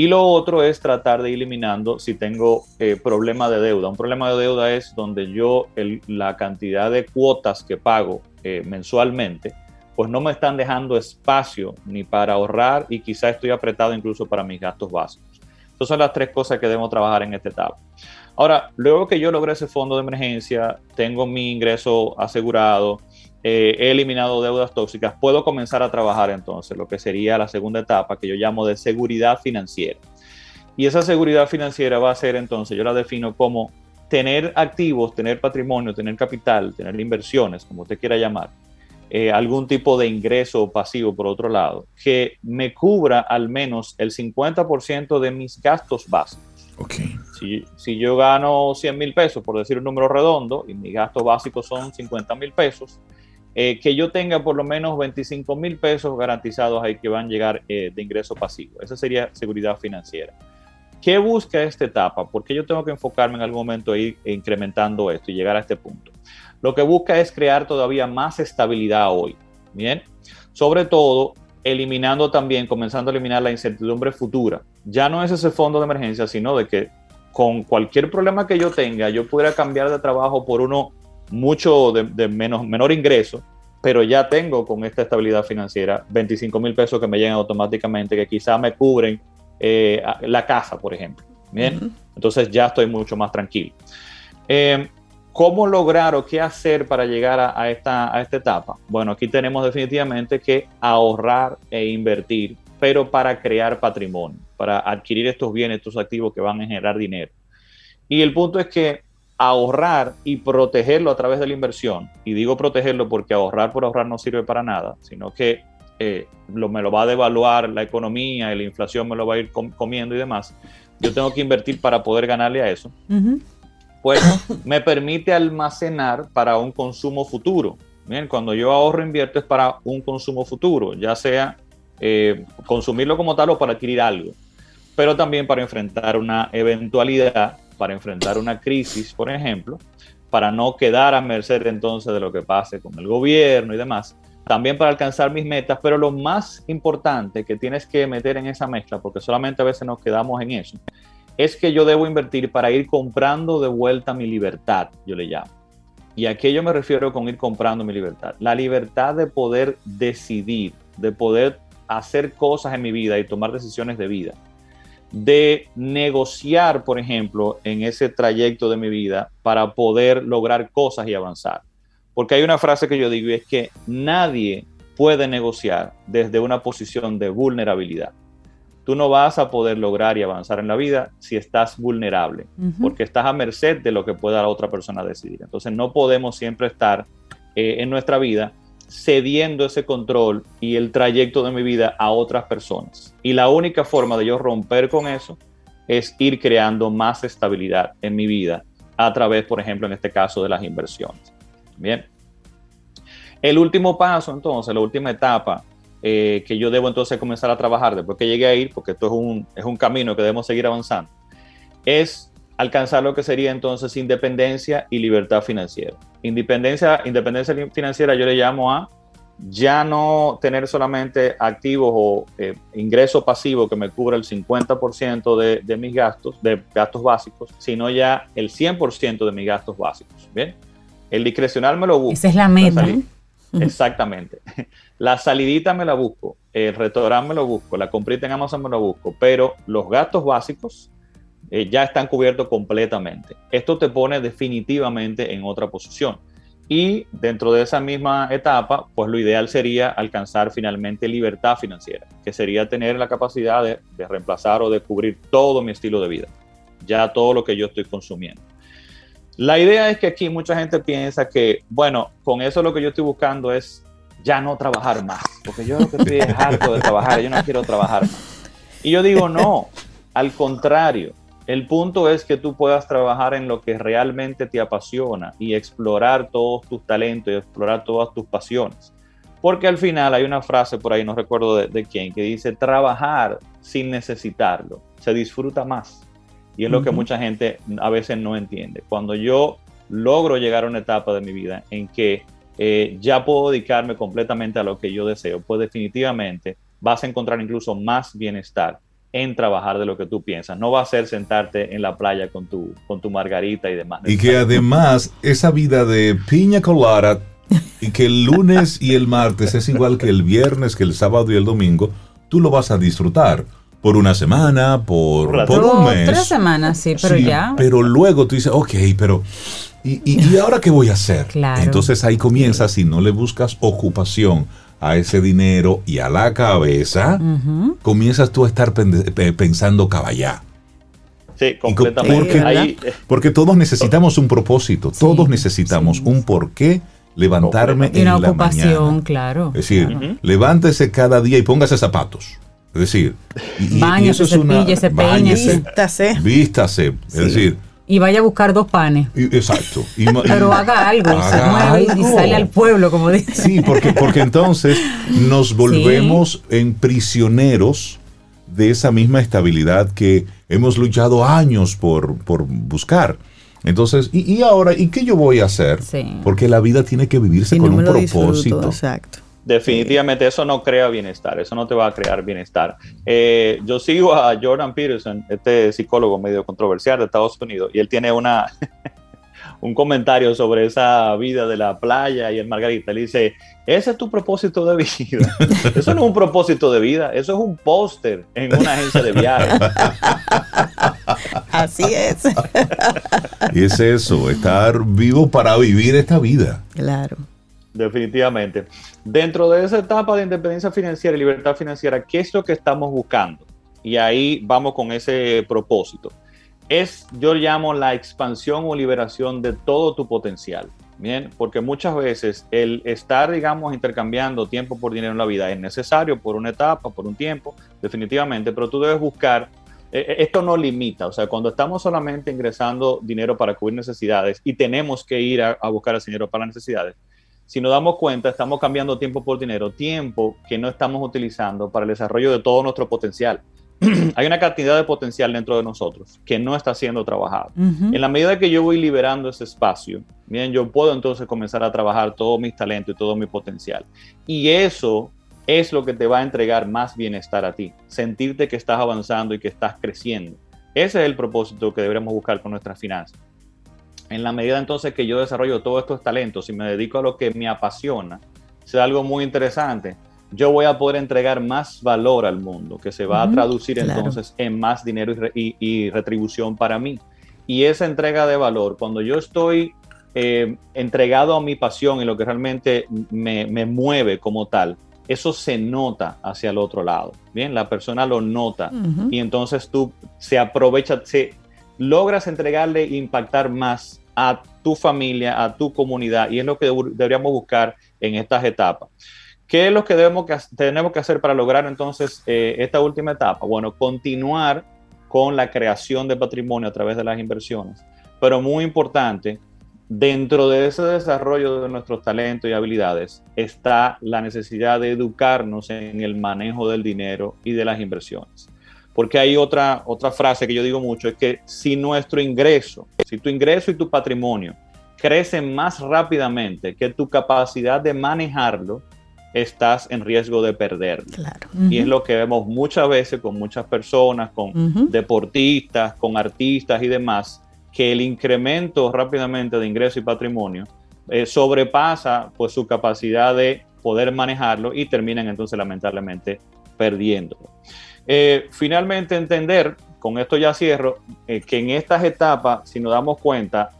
Y lo otro es tratar de ir eliminando si tengo eh, problema de deuda. Un problema de deuda es donde yo la cantidad de cuotas que pago eh, mensualmente, pues no me están dejando espacio ni para ahorrar y quizá estoy apretado incluso para mis gastos básicos. Estas son las tres cosas que debemos trabajar en esta etapa. Ahora, luego que yo logré ese fondo de emergencia, tengo mi ingreso asegurado, eh, he eliminado deudas tóxicas, puedo comenzar a trabajar entonces lo que sería la segunda etapa que yo llamo de seguridad financiera. Y esa seguridad financiera va a ser entonces, yo la defino como tener activos, tener patrimonio, tener capital, tener inversiones, como usted quiera llamar, eh, algún tipo de ingreso pasivo por otro lado, que me cubra al menos el 50% de mis gastos básicos. Okay. Si, si, yo gano 100 mil pesos, por decir un número redondo, y mis gastos básicos son 50 mil pesos, eh, que yo tenga por lo menos 25 mil pesos garantizados ahí que van a llegar eh, de ingreso pasivo. Esa sería seguridad financiera. ¿Qué busca esta etapa? Porque yo tengo que enfocarme en algún momento a ir incrementando esto y llegar a este punto. Lo que busca es crear todavía más estabilidad hoy. Bien, sobre todo eliminando también, comenzando a eliminar la incertidumbre futura. Ya no es ese fondo de emergencia, sino de que con cualquier problema que yo tenga, yo pudiera cambiar de trabajo por uno mucho de, menos, menor ingreso, pero ya tengo con esta estabilidad financiera 25 mil pesos que me llegan automáticamente, que quizá me cubren eh, la casa, por ejemplo. Bien, entonces ya estoy mucho más tranquilo. Eh, ¿Cómo lograr o qué hacer para llegar a, esta, a esta etapa? Bueno, aquí tenemos definitivamente que ahorrar e invertir, pero para crear patrimonio, para adquirir estos bienes, estos activos que van a generar dinero. Y el punto es que ahorrar y protegerlo a través de la inversión, y digo protegerlo porque ahorrar por ahorrar no sirve para nada, sino que eh, lo, me lo va a devaluar la economía, la inflación me lo va a ir comiendo y demás. Yo tengo que invertir para poder ganarle a eso pues me permite almacenar para un consumo futuro. Bien, cuando yo ahorro invierto es para un consumo futuro, ya sea eh, consumirlo como tal o para adquirir algo, pero también para enfrentar una eventualidad, para enfrentar una crisis, por ejemplo, para no quedar a merced entonces de lo que pase con el gobierno y demás, también para alcanzar mis metas, pero lo más importante que tienes que meter en esa mezcla, porque solamente a veces nos quedamos en eso, es que yo debo invertir para ir comprando de vuelta mi libertad, yo le llamo. ¿Y a qué yo me refiero con ir comprando mi libertad? La libertad de poder decidir, de poder hacer cosas en mi vida y tomar decisiones de vida. De negociar, por ejemplo, en ese trayecto de mi vida para poder lograr cosas y avanzar. Porque hay una frase que yo digo y es que nadie puede negociar desde una posición de vulnerabilidad tú no vas a poder lograr y avanzar en la vida si estás vulnerable, porque estás a merced de lo que pueda la otra persona decidir. Entonces no podemos siempre estar eh, en nuestra vida cediendo ese control y el trayecto de mi vida a otras personas. Y la única forma de yo romper con eso es ir creando más estabilidad en mi vida a través, por ejemplo, en este caso de las inversiones. Bien. El último paso, entonces, la última etapa eh, que yo debo entonces comenzar a trabajar después que llegue a ir, porque esto es un, es un camino que debemos seguir avanzando, es alcanzar lo que sería entonces independencia y libertad financiera. Independencia, independencia financiera yo le llamo a ya no tener solamente activos o eh, ingreso pasivo que me cubra el 50% de, de, mis gastos, de gastos básicos, sino ya el 100% de mis gastos básicos. Bien, el discrecional me lo busco. Esa es la meta. Exactamente. La salidita me la busco, el restaurante me lo busco, la comprita en Amazon me lo busco, pero los gastos básicos eh, ya están cubiertos completamente. Esto te pone definitivamente en otra posición. Y dentro de esa misma etapa, pues lo ideal sería alcanzar finalmente libertad financiera, que sería tener la capacidad de, de reemplazar o de cubrir todo mi estilo de vida, ya todo lo que yo estoy consumiendo. La idea es que aquí mucha gente piensa que, bueno, con eso lo que yo estoy buscando es ya no trabajar más, porque yo lo que estoy es harto de trabajar, yo no quiero trabajar más. Y yo digo, no, al contrario, el punto es que tú puedas trabajar en lo que realmente te apasiona y explorar todos tus talentos y explorar todas tus pasiones. Porque al final hay una frase por ahí, no recuerdo de, de quién, que dice, trabajar sin necesitarlo, se disfruta más. Y es lo que mucha gente a veces no entiende. Cuando yo logro llegar a una etapa de mi vida en que eh, ya puedo dedicarme completamente a lo que yo deseo, pues definitivamente vas a encontrar incluso más bienestar en trabajar de lo que tú piensas. No va a ser sentarte en la playa con tu, con tu margarita y demás. Y que además esa vida de piña colada y que el lunes y el martes es igual que el viernes, que el sábado y el domingo, tú lo vas a disfrutar por una semana, por, por un mes. Tres semanas, sí, pero ya. Pero luego tú dices, ok, pero ¿y, y, ahora qué voy a hacer? Claro. Entonces ahí comienza, si no le buscas ocupación a ese dinero y a la cabeza, comienzas tú a estar pensando caballá. Sí, completamente. Porque, todos necesitamos un propósito, todos necesitamos un porqué levantarme en una la ocupación, claro. Es decir, levántese cada día y póngase zapatos. Es decir, y, eso es una, vístase. Vístase. Es decir, y vaya a buscar dos panes. exacto. Pero haga algo, se mueve y sale al pueblo, como dice. Sí, porque, porque entonces nos volvemos en prisioneros de esa misma estabilidad que hemos luchado años por, por buscar. Entonces, ¿y, ahora? ¿Y qué yo voy a hacer? Porque la vida tiene que vivirse con un propósito. exacto. Definitivamente eso no crea bienestar, eso no te va a crear bienestar. Eh, yo sigo a Jordan Peterson, este psicólogo medio controversial de Estados Unidos, y él tiene una, un comentario sobre esa vida de la playa y el margarita. Él dice, ese es tu propósito de vida. Eso no es un propósito de vida, eso es un póster en una agencia de viajes. Así es. y es eso, estar vivo para vivir esta vida. Claro. Definitivamente. Dentro de esa etapa de independencia financiera y libertad financiera, ¿qué es lo que estamos buscando? Y ahí vamos con ese propósito. Es, yo llamo la expansión o liberación de todo tu potencial. Bien, porque muchas veces el estar, digamos, intercambiando tiempo por dinero en la vida es necesario por una etapa, por un tiempo, definitivamente, pero tú debes buscar, eh, eh, esto no limita, o sea, cuando estamos solamente ingresando dinero para cubrir necesidades y tenemos que ir a, a buscar ese dinero para las necesidades, si nos damos cuenta, estamos cambiando tiempo por dinero, tiempo que no estamos utilizando para el desarrollo de todo nuestro potencial. Hay una cantidad de potencial dentro de nosotros que no está siendo trabajado. En la medida que yo voy liberando ese espacio, bien, yo puedo entonces comenzar a trabajar todos mis talentos y todo mi potencial. Y eso es lo que te va a entregar más bienestar a ti, sentirte que estás avanzando y que estás creciendo. Ese es el propósito que deberemos buscar con nuestras finanzas en la medida entonces que yo desarrollo todos estos talentos y me dedico a lo que me apasiona, sea algo muy interesante, yo voy a poder entregar más valor al mundo, que se va a traducir entonces en más dinero y, retribución para mí. Y esa entrega de valor, cuando yo estoy eh, entregado a mi pasión y lo que realmente me, mueve como tal, eso se nota hacia el otro lado. Bien, la persona lo nota y entonces tú se aprovecha, se logras entregarle e impactar más a tu familia, a tu comunidad, y es lo que deberíamos buscar en estas etapas. ¿Qué es lo que, tenemos que hacer para lograr entonces eh, esta última etapa? Bueno, continuar con la creación de patrimonio a través de las inversiones, pero muy importante, dentro de ese desarrollo de nuestros talentos y habilidades está la necesidad de educarnos en el manejo del dinero y de las inversiones. Porque hay otra, otra frase que yo digo mucho, es que si nuestro ingreso, si tu ingreso y tu patrimonio crecen más rápidamente que tu capacidad de manejarlo, estás en riesgo de perderlo. Claro. Y es lo que vemos muchas veces con muchas personas, con deportistas, con artistas y demás, que el incremento rápidamente de ingreso y patrimonio eh, sobrepasa pues su capacidad de poder manejarlo y terminan entonces lamentablemente perdiéndolo. Eh, finalmente entender, con esto ya cierro, eh, que en estas etapas, si nos damos cuenta,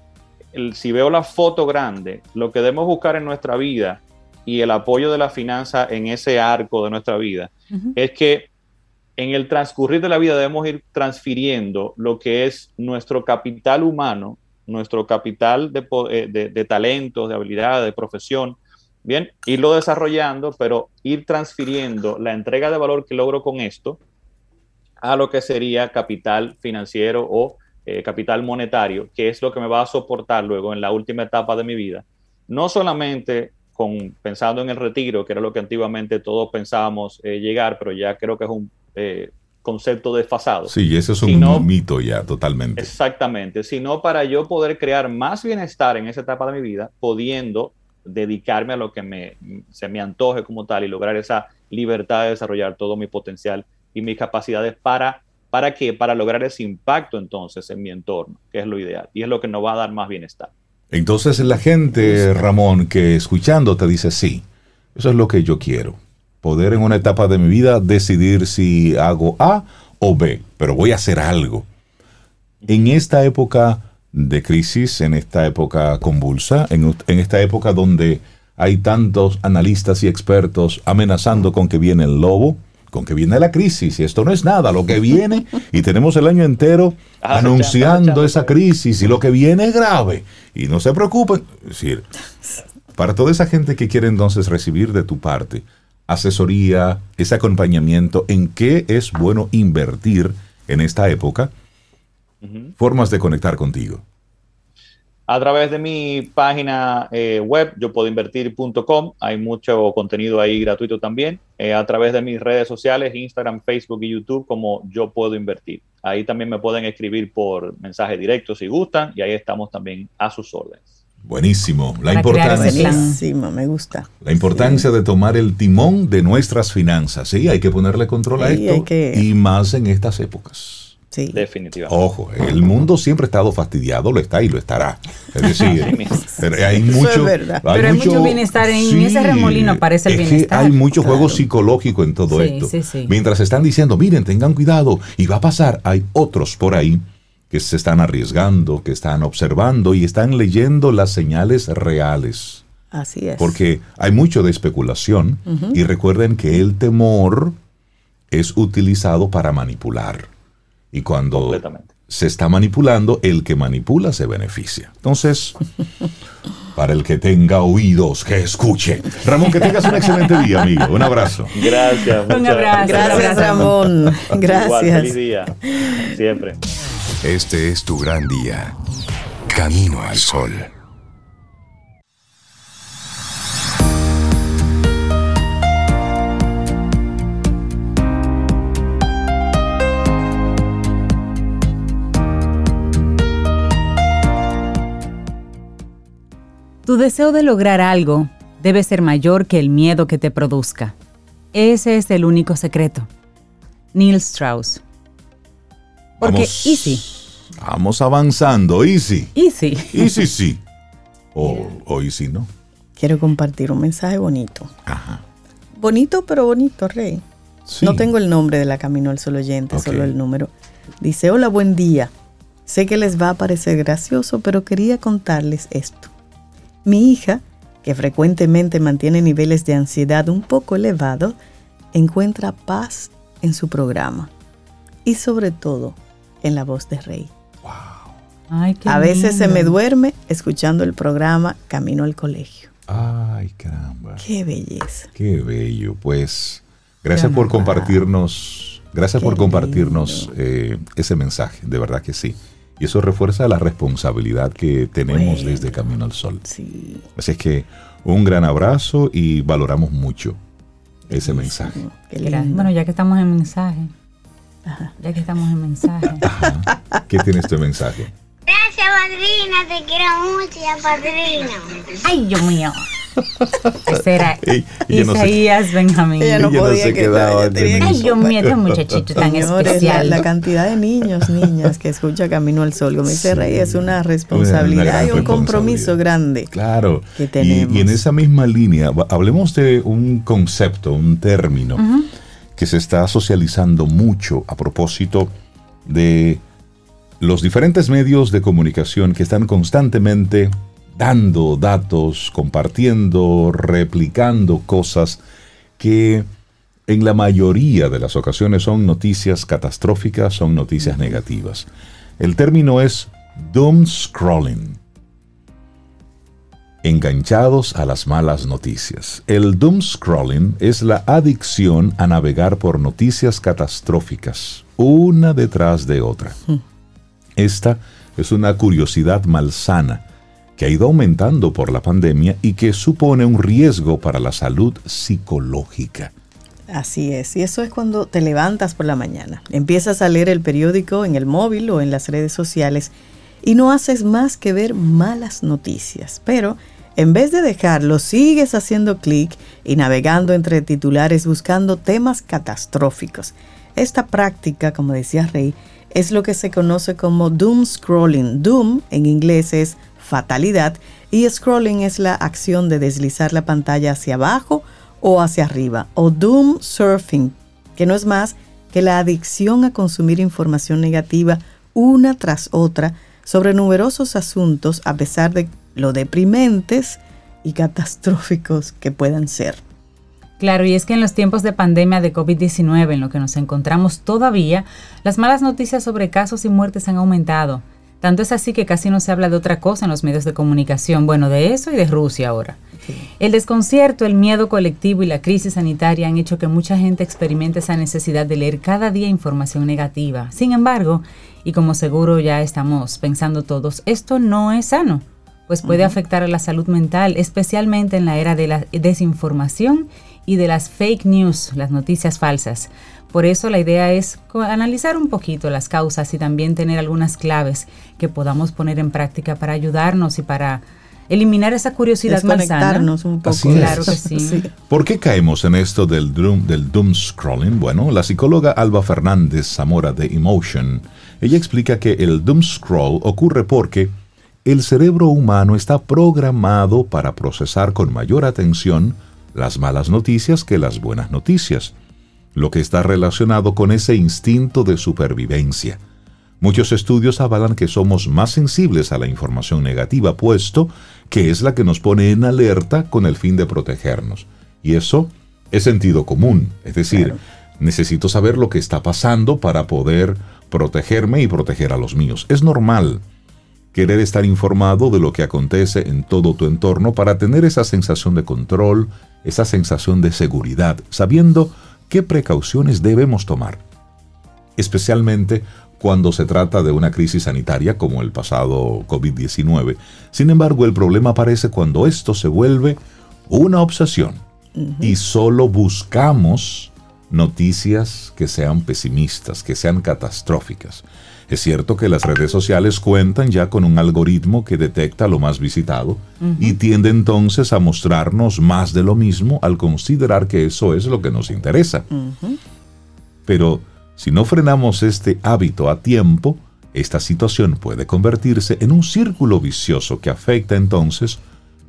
si veo la foto grande, lo que debemos buscar en nuestra vida y el apoyo de la finanza en ese arco de nuestra vida, es que en el transcurrir de la vida debemos ir transfiriendo lo que es nuestro capital humano, nuestro capital de, eh, de, de talentos, de habilidades, de profesión, bien, irlo desarrollando, pero ir transfiriendo la entrega de valor que logro con esto a lo que sería capital financiero o eh, capital monetario, que es lo que me va a soportar luego en la última etapa de mi vida. No solamente con, pensando en el retiro, que era lo que antiguamente todos pensábamos eh, llegar, pero ya creo que es un eh, concepto desfasado. Sí, ese es un mito ya, totalmente. Exactamente, sino para yo poder crear más bienestar en esa etapa de mi vida, pudiendo dedicarme a lo que me, se me antoje como tal y lograr esa libertad de desarrollar todo mi potencial y mis capacidades para, ¿para qué? Para lograr ese impacto entonces en mi entorno, que es lo ideal y es lo que nos va a dar más bienestar. Entonces la gente, Ramón, que escuchando te dice, sí, eso es lo que yo quiero. Poder en una etapa de mi vida decidir si hago A o B, pero voy a hacer algo. En esta época de crisis, en esta época convulsa, en, en esta época donde hay tantos analistas y expertos amenazando con que viene el lobo, con que viene la crisis y esto no es nada, lo que viene y tenemos el año entero Ah, anunciando esa crisis y lo que viene es grave y no se preocupen. Es decir, para toda esa gente que quiere entonces recibir de tu parte asesoría, ese acompañamiento, en qué es bueno invertir en esta época, formas de conectar contigo. A través de mi página eh, web, yo puedo invertir.com, hay mucho contenido ahí gratuito también. Eh, a través de mis redes sociales, Instagram, Facebook y YouTube, como yo puedo invertir. Ahí también me pueden escribir por mensaje directo si gustan, y ahí estamos también a sus órdenes. Buenísimo. La importancia. Buenísimo, me gusta. la importancia de tomar el timón de nuestras finanzas. Sí, hay que ponerle control a esto hay que- y más en estas épocas. Sí. Definitivamente. Ojo, el mundo siempre ha estado fastidiado, lo está y lo estará. Es decir, hay Eso mucho, es verdad. Pero hay mucho bienestar, en ese remolino aparece el es que bienestar. hay mucho juego Claro. psicológico en todo Sí, esto. sí, sí. Mientras están diciendo, miren, tengan cuidado y va a pasar, hay otros por ahí que se están arriesgando, que están observando y están leyendo las señales reales. Así es. Porque hay mucho de especulación y recuerden que el temor es utilizado para manipular. Y cuando se está manipulando, el que manipula se beneficia. Entonces, para el que tenga oídos, que escuche. Ramón, que tengas un excelente día, amigo. Un abrazo. Gracias. Un abrazo. Gracias, Ramón. Igual, feliz Gracias. día. Siempre. Este es tu gran día. Camino al sol. Tu deseo de lograr algo debe ser mayor que el miedo que te produzca. Ese es el único secreto. Neil Strauss. Porque Vamos- easy, Vamos avanzando. Easy. easy. Easy sí. O, o easy no. Quiero compartir un mensaje bonito. Ajá. Bonito, pero bonito, Rey. Sí. No tengo el nombre de la Camino al Sol oyente, solo el número. Dice, hola, buen día. Sé que les va a parecer gracioso, pero quería contarles esto. Mi hija, que frecuentemente mantiene niveles de ansiedad un poco elevados, encuentra paz en su programa y sobre todo en la voz de Rey. Ay, qué A veces se me duerme escuchando el programa Camino al Colegio. Ay, caramba. Qué belleza. Qué bello. Pues gracias por compartirnos, gracias Qué por compartirnos eh, ese mensaje, de verdad que sí. Y eso refuerza la responsabilidad que tenemos Bueno. desde Camino al Sol. Sí. Así es que un gran abrazo y valoramos mucho ese mensaje. Qué Gracias. lindo. Bueno, ya que estamos en mensaje. Ya que estamos en mensaje. Ajá. ¿Qué tiene este mensaje? Gracias, padrina. Te quiero mucho, ya, padrina. Ay, Dios mío. Ese era ella no se- Isaías Benjamín. Ella no no podía quedaba que Ay, Dios mío, este muchachito tan Señores, la, especial. la cantidad de niños, niñas que escucha Camino al Sol, como dice Sí. Rey, es una responsabilidad y un compromiso grande. Claro. que tenemos. Y, en esa misma línea, hablemos de un concepto, un término que se está socializando mucho a propósito de los diferentes medios de comunicación que están constantemente dando datos, compartiendo, replicando cosas que en la mayoría de las ocasiones son noticias catastróficas, son noticias negativas. El término es doom scrolling enganchados a las malas noticias. El doom scrolling es la adicción a navegar por noticias catastróficas, una detrás de otra. Esta es una curiosidad malsana que ha ido aumentando por la pandemia y que supone un riesgo para la salud psicológica. Así es, y eso es cuando te levantas por la mañana, empiezas a leer el periódico en el móvil o en las redes sociales y no haces más que ver malas noticias, pero en vez de dejarlo, sigues haciendo clic y navegando entre titulares buscando temas catastróficos. Esta práctica, como decía Rey, es lo que se conoce como doom scrolling. Doom en inglés es fatalidad y scrolling es la acción de deslizar la pantalla hacia abajo o hacia arriba, o doom surfing, que no es más que la adicción a consumir información negativa una tras otra sobre numerosos asuntos a pesar de lo deprimentes y catastróficos que puedan ser. Claro, y es que en los tiempos de pandemia de COVID-19 en lo que nos encontramos todavía, las malas noticias sobre casos y muertes han aumentado. Tanto es así que casi no se habla de otra cosa en los medios de comunicación, bueno, de eso y de Rusia ahora. El desconcierto, el miedo colectivo y la crisis sanitaria han hecho que mucha gente experimente esa necesidad de leer cada día información negativa. Sin embargo, y como seguro ya estamos pensando todos, esto no es sano, pues puede afectar a la salud mental, especialmente en la era de la desinformación y de las fake news, las noticias falsas. Por eso la idea es analizar un poquito las causas y también tener algunas claves que podamos poner en práctica para ayudarnos y para eliminar esa curiosidad malsana. un poco. Claro que sí. ¿Por qué caemos en esto del doom, del doom scrolling? Bueno, la psicóloga Alba Fernández Zamora de Emotion, ella explica que el doom scroll ocurre porque el cerebro humano está programado para procesar con mayor atención las malas noticias que las buenas noticias, lo que está relacionado con ese instinto de supervivencia. Muchos estudios avalan que somos más sensibles a la información negativa, puesto que es la que nos pone en alerta con el fin de protegernos. Y eso es sentido común, es decir, necesito saber lo que está pasando para poder protegerme y proteger a los míos. Es normal querer estar informado de lo que acontece en todo tu entorno para tener esa sensación de control, esa sensación de seguridad, sabiendo qué precauciones debemos tomar. Especialmente cuando se trata de una crisis sanitaria como el pasado COVID-19. Sin embargo, el problema aparece cuando esto se vuelve una obsesión y solo buscamos noticias que sean pesimistas, que sean catastróficas. Es cierto que las redes sociales cuentan ya con un algoritmo que detecta lo más visitado y tiende entonces a mostrarnos más de lo mismo al considerar que eso es lo que nos interesa. Pero si no frenamos este hábito a tiempo, esta situación puede convertirse en un círculo vicioso que afecta entonces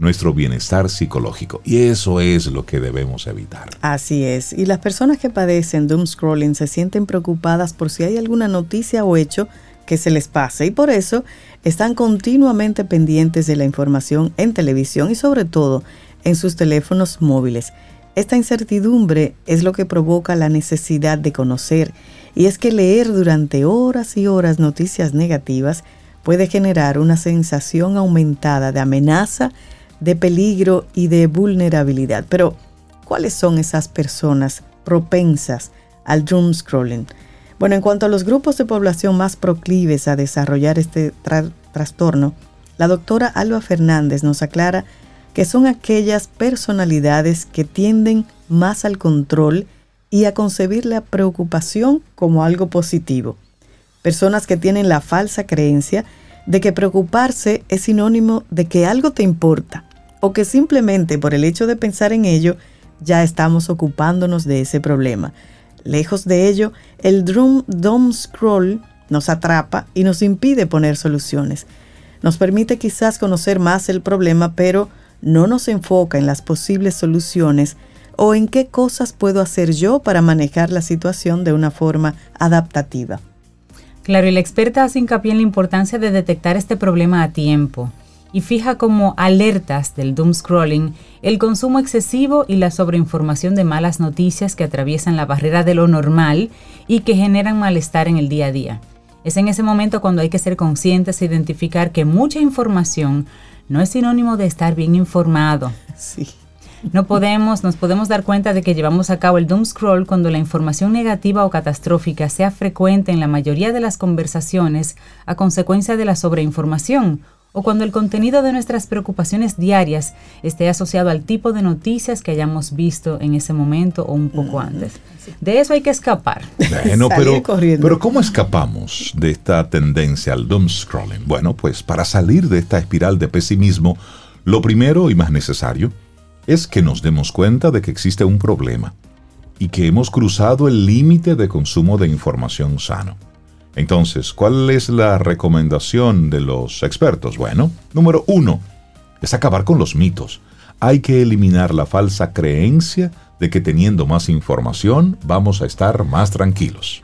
nuestro bienestar psicológico. Y eso es lo que debemos evitar. Así es. Y las personas que padecen doom scrolling se sienten preocupadas por si hay alguna noticia o hecho que se les pase y por eso están continuamente pendientes de la información en televisión y sobre todo en sus teléfonos móviles. Esta incertidumbre es lo que provoca la necesidad de conocer y es que leer durante horas y horas noticias negativas puede generar una sensación aumentada de amenaza de peligro y de vulnerabilidad. Pero, ¿cuáles son esas personas propensas al doom scrolling? Bueno, en cuanto a los grupos de población más proclives a desarrollar este trastorno, la doctora Alba Fernández nos aclara que son aquellas personalidades que tienden más al control y a concebir la preocupación como algo positivo. Personas que tienen la falsa creencia de que preocuparse es sinónimo de que algo te importa o que simplemente por el hecho de pensar en ello ya estamos ocupándonos de ese problema. Lejos de ello, el Drum Dome Scroll nos atrapa y nos impide poner soluciones. Nos permite quizás conocer más el problema, pero no nos enfoca en las posibles soluciones o en qué cosas puedo hacer yo para manejar la situación de una forma adaptativa. Claro, y la experta hace hincapié en la importancia de detectar este problema a tiempo y fija como alertas del doom scrolling el consumo excesivo y la sobreinformación de malas noticias que atraviesan la barrera de lo normal y que generan malestar en el día a día. Es en ese momento cuando hay que ser conscientes e identificar que mucha información no es sinónimo de estar bien informado. Sí. No podemos, nos podemos dar cuenta de que llevamos a cabo el doom scroll cuando la información negativa o catastrófica sea frecuente en la mayoría de las conversaciones a consecuencia de la sobreinformación o cuando el contenido de nuestras preocupaciones diarias esté asociado al tipo de noticias que hayamos visto en ese momento o un poco antes. De eso hay que escapar. Bueno, pero, pero ¿cómo escapamos de esta tendencia al doom scrolling? Bueno, pues para salir de esta espiral de pesimismo, lo primero y más necesario es que nos demos cuenta de que existe un problema y que hemos cruzado el límite de consumo de información sano. Entonces, ¿cuál es la recomendación de los expertos? Bueno, número uno, es acabar con los mitos. Hay que eliminar la falsa creencia de que teniendo más información vamos a estar más tranquilos.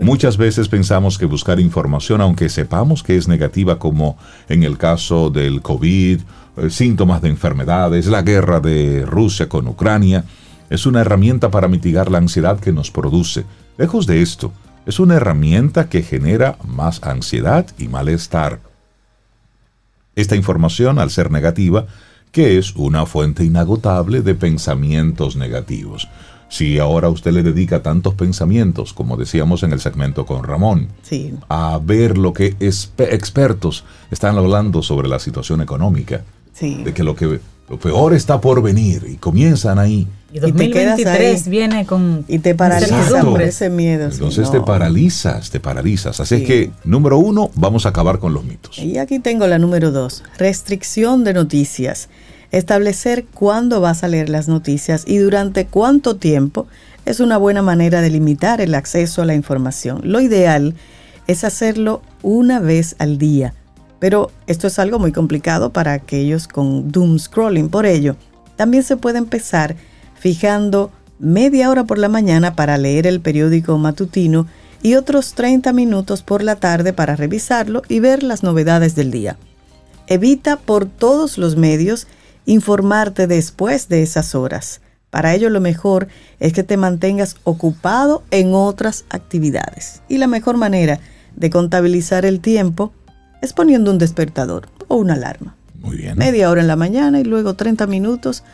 Muchas veces pensamos que buscar información, aunque sepamos que es negativa, como en el caso del COVID, eh, síntomas de enfermedades, la guerra de Rusia con Ucrania, Es una herramienta para mitigar la ansiedad que nos produce. Lejos de esto, es una herramienta que genera más ansiedad y malestar. Esta información, al ser negativa, que es una fuente inagotable de pensamientos negativos. Si ahora usted le dedica tantos pensamientos, como decíamos en el segmento con Ramón, Sí. a ver lo que expertos están hablando sobre la situación económica, Sí. de que lo que lo peor está por venir y comienzan ahí. Y te quedas 2023 ahí. viene con Y te paraliza por ese miedo. Entonces no. te paralizas, te paralizas. Así Sí. es que, número uno, vamos a acabar con los mitos. Y aquí tengo la número dos, restricción de noticias. Establecer cuándo vas a leer las noticias y durante cuánto tiempo es una buena manera de limitar el acceso a la información. Lo ideal es hacerlo una vez al día, pero esto es algo muy complicado para aquellos con doom scrolling. Por ello, también se puede empezar fijando media hora por la mañana para leer el periódico matutino y otros 30 minutos por la tarde para revisarlo y ver las novedades del día. Evita por todos los medios informarte después de esas horas. Para ello lo mejor es que te mantengas ocupado en otras actividades. Y la mejor manera de contabilizar el tiempo es poniendo un despertador o una alarma. Muy bien. Media hora en la mañana y luego 30 minutos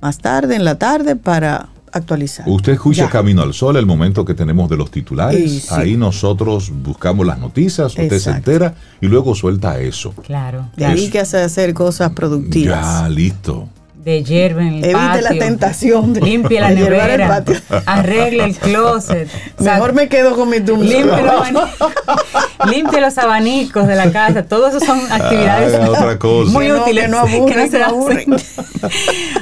más tarde en la tarde para actualizar. Usted escucha Ya. Camino al Sol, el momento que tenemos de los titulares. Y sí. Ahí nosotros buscamos las noticias, usted se Exacto. entera y luego suelta eso. Claro. Dedíquese a hacer cosas productivas. Ya, listo. De hierba en el Evite patio. la tentación de, Limpie la de el nevera. patio. Arregle el closet. Mejor me quedo con mi doom Limpie los, abani- limpie los abanicos de la casa. Todo eso son actividades Ah, otra cosa. muy no- útiles que no aburren, que no se aburren. hacen.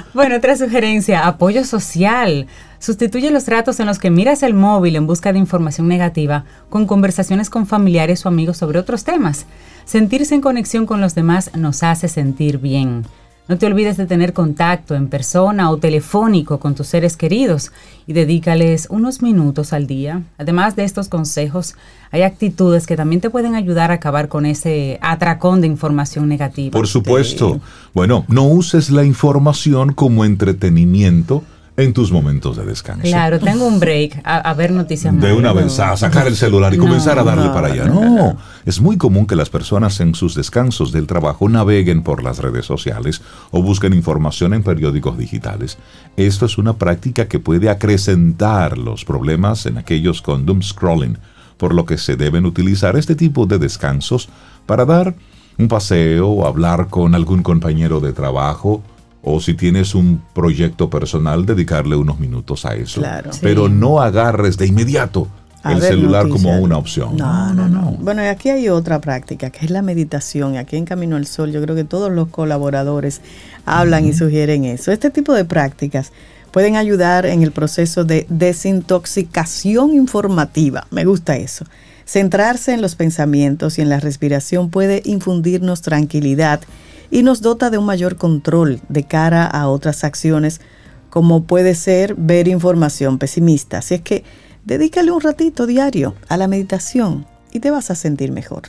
bueno, otra sugerencia, apoyo social. Sustituye los ratos en los que miras el móvil en busca de información negativa con conversaciones con familiares o amigos sobre otros temas. Sentirse en conexión con los demás nos hace sentir bien. No te olvides de tener contacto en persona o telefónico con tus seres queridos y dedícales unos minutos al día. Además de estos consejos, hay actitudes que también te pueden ayudar a acabar con ese atracón de información negativa. Por supuesto. Bueno, no uses la información como entretenimiento en tus momentos de descanso. Claro, tengo un break a, a ver noticias De malas. una vez a sacar el celular y No, comenzar a darle no, para allá. no, es muy común que las personas en sus descansos del trabajo naveguen por las redes sociales o busquen información en periódicos digitales. Esto es una práctica que puede acrecentar los problemas en aquellos con doom scrolling, por lo que se deben utilizar este tipo de descansos para dar un paseo o hablar con algún compañero de trabajo o si tienes un proyecto personal, dedicarle unos minutos a eso. Claro. Pero no agarres de inmediato A el ver celular noticias. como una opción. No, no, no. Bueno, y aquí hay otra práctica, que es la meditación. Aquí en Camino al Sol, yo creo que todos los colaboradores hablan y sugieren eso. Este tipo de prácticas pueden ayudar en el proceso de desintoxicación informativa. Me gusta eso. Centrarse en los pensamientos y en la respiración puede infundirnos tranquilidad y nos dota de un mayor control de cara a otras acciones, como puede ser ver información pesimista. Así es que dedícale un ratito diario a la meditación y te vas a sentir mejor.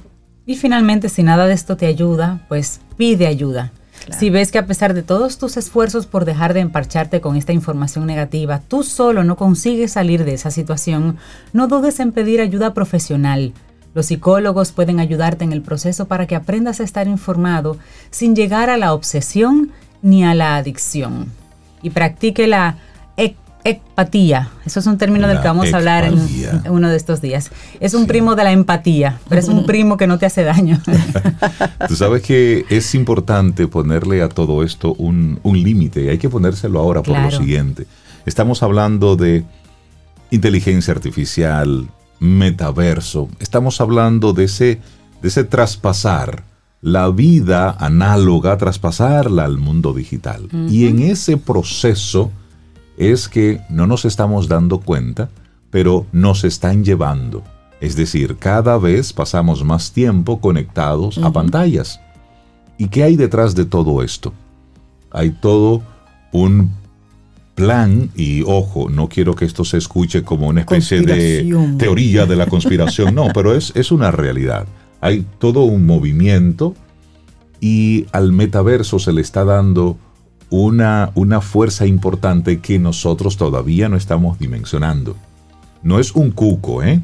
Y finalmente, si nada de esto te ayuda, pues pide ayuda. Claro. Si ves que a pesar de todos tus esfuerzos por dejar de emparcharte con esta información negativa, tú solo no consigues salir de esa situación, no dudes en pedir ayuda profesional. Los psicólogos pueden ayudarte en el proceso para que aprendas a estar informado sin llegar a la obsesión ni a la adicción. Y practique la empatía. Eso es un término del que vamos a hablar en, uno de estos días. Es un Sí. primo de la empatía, pero es un primo que no te hace daño. Tú sabes que es importante ponerle a todo esto un, un límite y hay que ponérselo ahora por lo siguiente. Estamos hablando de inteligencia artificial, metaverso, estamos hablando de ese, de ese traspasar la vida análoga, traspasarla al mundo digital. Y en ese proceso es que no nos estamos dando cuenta, pero nos están llevando. Es decir, cada vez pasamos más tiempo conectados a pantallas. ¿Y qué hay detrás de todo esto? Hay todo un plan y ojo, no quiero que esto se escuche como una especie de teoría de la conspiración, no, pero es, es una realidad. Hay todo un movimiento y al metaverso se le está dando una, una fuerza importante que nosotros todavía no estamos dimensionando. No es un cuco, ¿eh?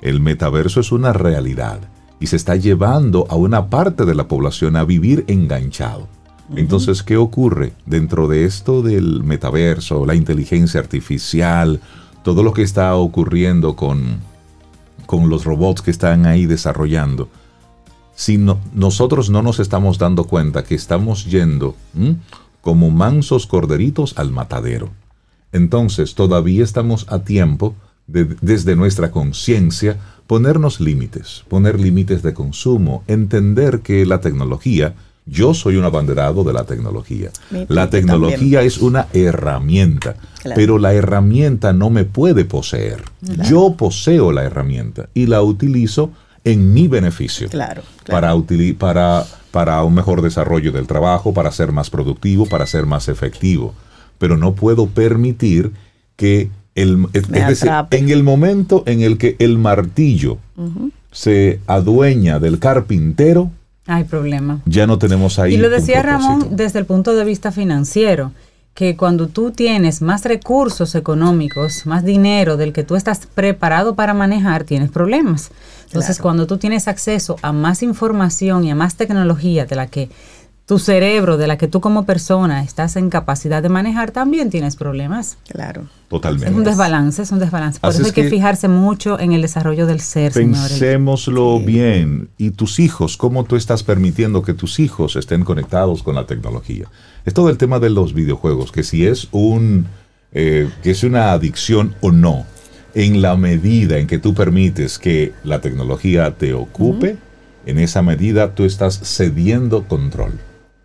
El metaverso es una realidad y se está llevando a una parte de la población a vivir enganchado. Entonces, ¿qué ocurre dentro de esto del metaverso, la inteligencia artificial, todo lo que está ocurriendo con, con los robots que están ahí desarrollando? Si nosotros no nos estamos dando cuenta que estamos yendo como mansos corderitos al matadero. Entonces, todavía estamos a tiempo de, desde nuestra conciencia ponernos límites, poner límites de consumo, entender que la tecnología, yo soy un abanderado de la tecnología. La tecnología es una herramienta, pero la herramienta no me puede poseer. Yo poseo la herramienta y la utilizo en mi beneficio. Claro. Para, para, para un mejor desarrollo del trabajo, para ser más productivo, para ser más efectivo. Pero no puedo permitir que en el momento en el que el martillo se adueña del carpintero, hay problema. Ya no tenemos ahí. Y lo decía Ramón desde el punto de vista financiero, que cuando tú tienes más recursos económicos, más dinero del que tú estás preparado para manejar, tienes problemas. Entonces, cuando tú tienes acceso a más información y a más tecnología de la que tu cerebro, de la que tú como persona estás en capacidad de manejar, también tienes problemas. Claro. Totalmente. Es un desbalance, es un desbalance. Por eso hay que, fijarse mucho en el desarrollo del ser, Pensémoslo bien. ¿Y tus hijos? ¿Cómo tú estás permitiendo que tus hijos estén conectados con la tecnología? Es todo el tema de los videojuegos, que si es un eh, que es una adicción o no, en la medida en que tú permites que la tecnología te ocupe, en esa medida tú estás cediendo control.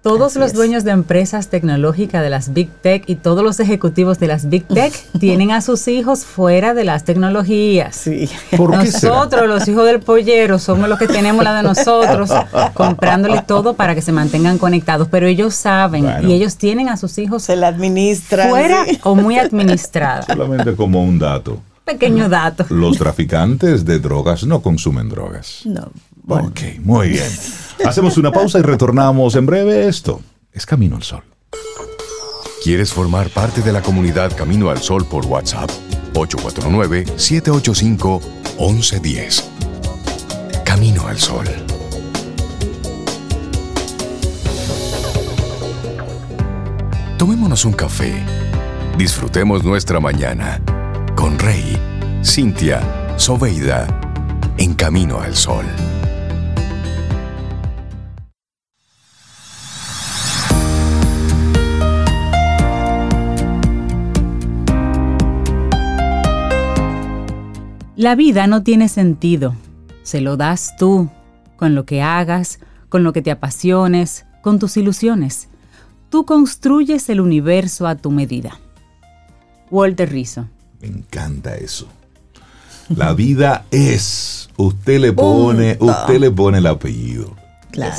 Todos los dueños de empresas tecnológicas de las Big Tech y todos los ejecutivos de las Big Tech tienen a sus hijos fuera de las tecnologías. Sí. nosotros, los hijos del pollero, somos los que tenemos la de nosotros, comprándole todo para que se mantengan conectados. Pero ellos saben y ellos tienen a sus hijos. Se la administran. Fuera o muy administrada. Solamente como un dato. Pequeño dato. Los traficantes de drogas no consumen drogas. No. Ok, muy bien. Hacemos una pausa y retornamos en breve. Esto es Camino al Sol. ¿Quieres formar parte de la comunidad Camino al Sol por WhatsApp? 849-785-1110. Camino al Sol. Tomémonos un café. Disfrutemos nuestra mañana con Rey, Cintia, Soveida, en Camino al Sol. La vida no tiene sentido. Se lo das tú, con lo que hagas, con lo que te apasiones, con tus ilusiones. Tú construyes el universo a tu medida. Walter Rizzo. Me encanta eso. La vida es. Usted le pone, usted le pone el apellido. Claro.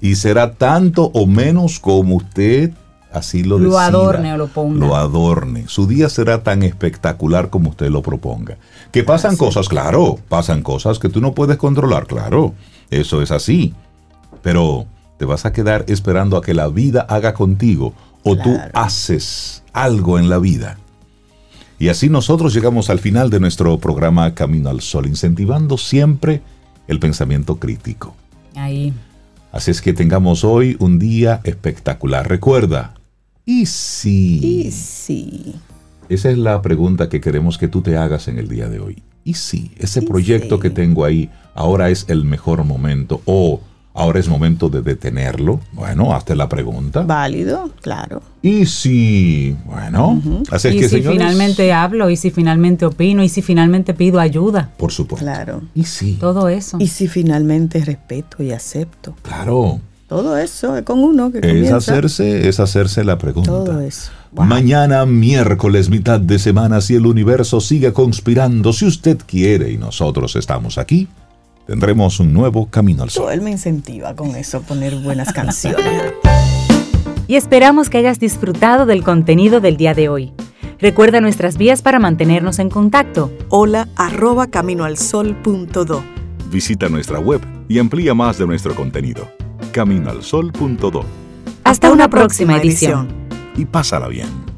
Y será tanto o menos como usted así lo, lo adorne o lo ponga. Lo adorne. Su día será tan espectacular como usted lo proponga. Que pasan cosas, claro, pasan cosas que tú no puedes controlar, claro. Eso es así. Pero te vas a quedar esperando a que la vida haga contigo o tú haces algo en la vida. Y así nosotros llegamos al final de nuestro programa Camino al Sol, incentivando siempre el pensamiento crítico. Ahí. Así es que tengamos hoy un día espectacular. Recuerda, ¿y si? ¿Y si? Esa es la pregunta que queremos que tú te hagas en el día de hoy. ¿Y si ese proyecto que tengo ahí ahora es el mejor momento o ahora es momento de detenerlo? Bueno, hazte la pregunta. Válido, claro. ¿Y si, bueno, así es ¿Y que si finalmente hablo? ¿Y si finalmente opino? ¿Y si finalmente pido ayuda? Por supuesto. Claro. ¿Y si? Todo eso. ¿Y si finalmente respeto y acepto? Claro. Todo eso es con uno que es comienza. hacerse es hacerse la pregunta. Todo eso. Mañana, miércoles, mitad de semana, si el universo sigue conspirando, si usted quiere y nosotros estamos aquí, tendremos un nuevo camino al sol. Él me incentiva con eso, poner buenas canciones. Y esperamos que hayas disfrutado del contenido del día de hoy. Recuerda nuestras vías para mantenernos en contacto. Hola arroba caminoalsol.do. Visita nuestra web y amplía más de nuestro contenido. Caminoalsol.do. Hasta, una, próxima, edición. Y pásala bien.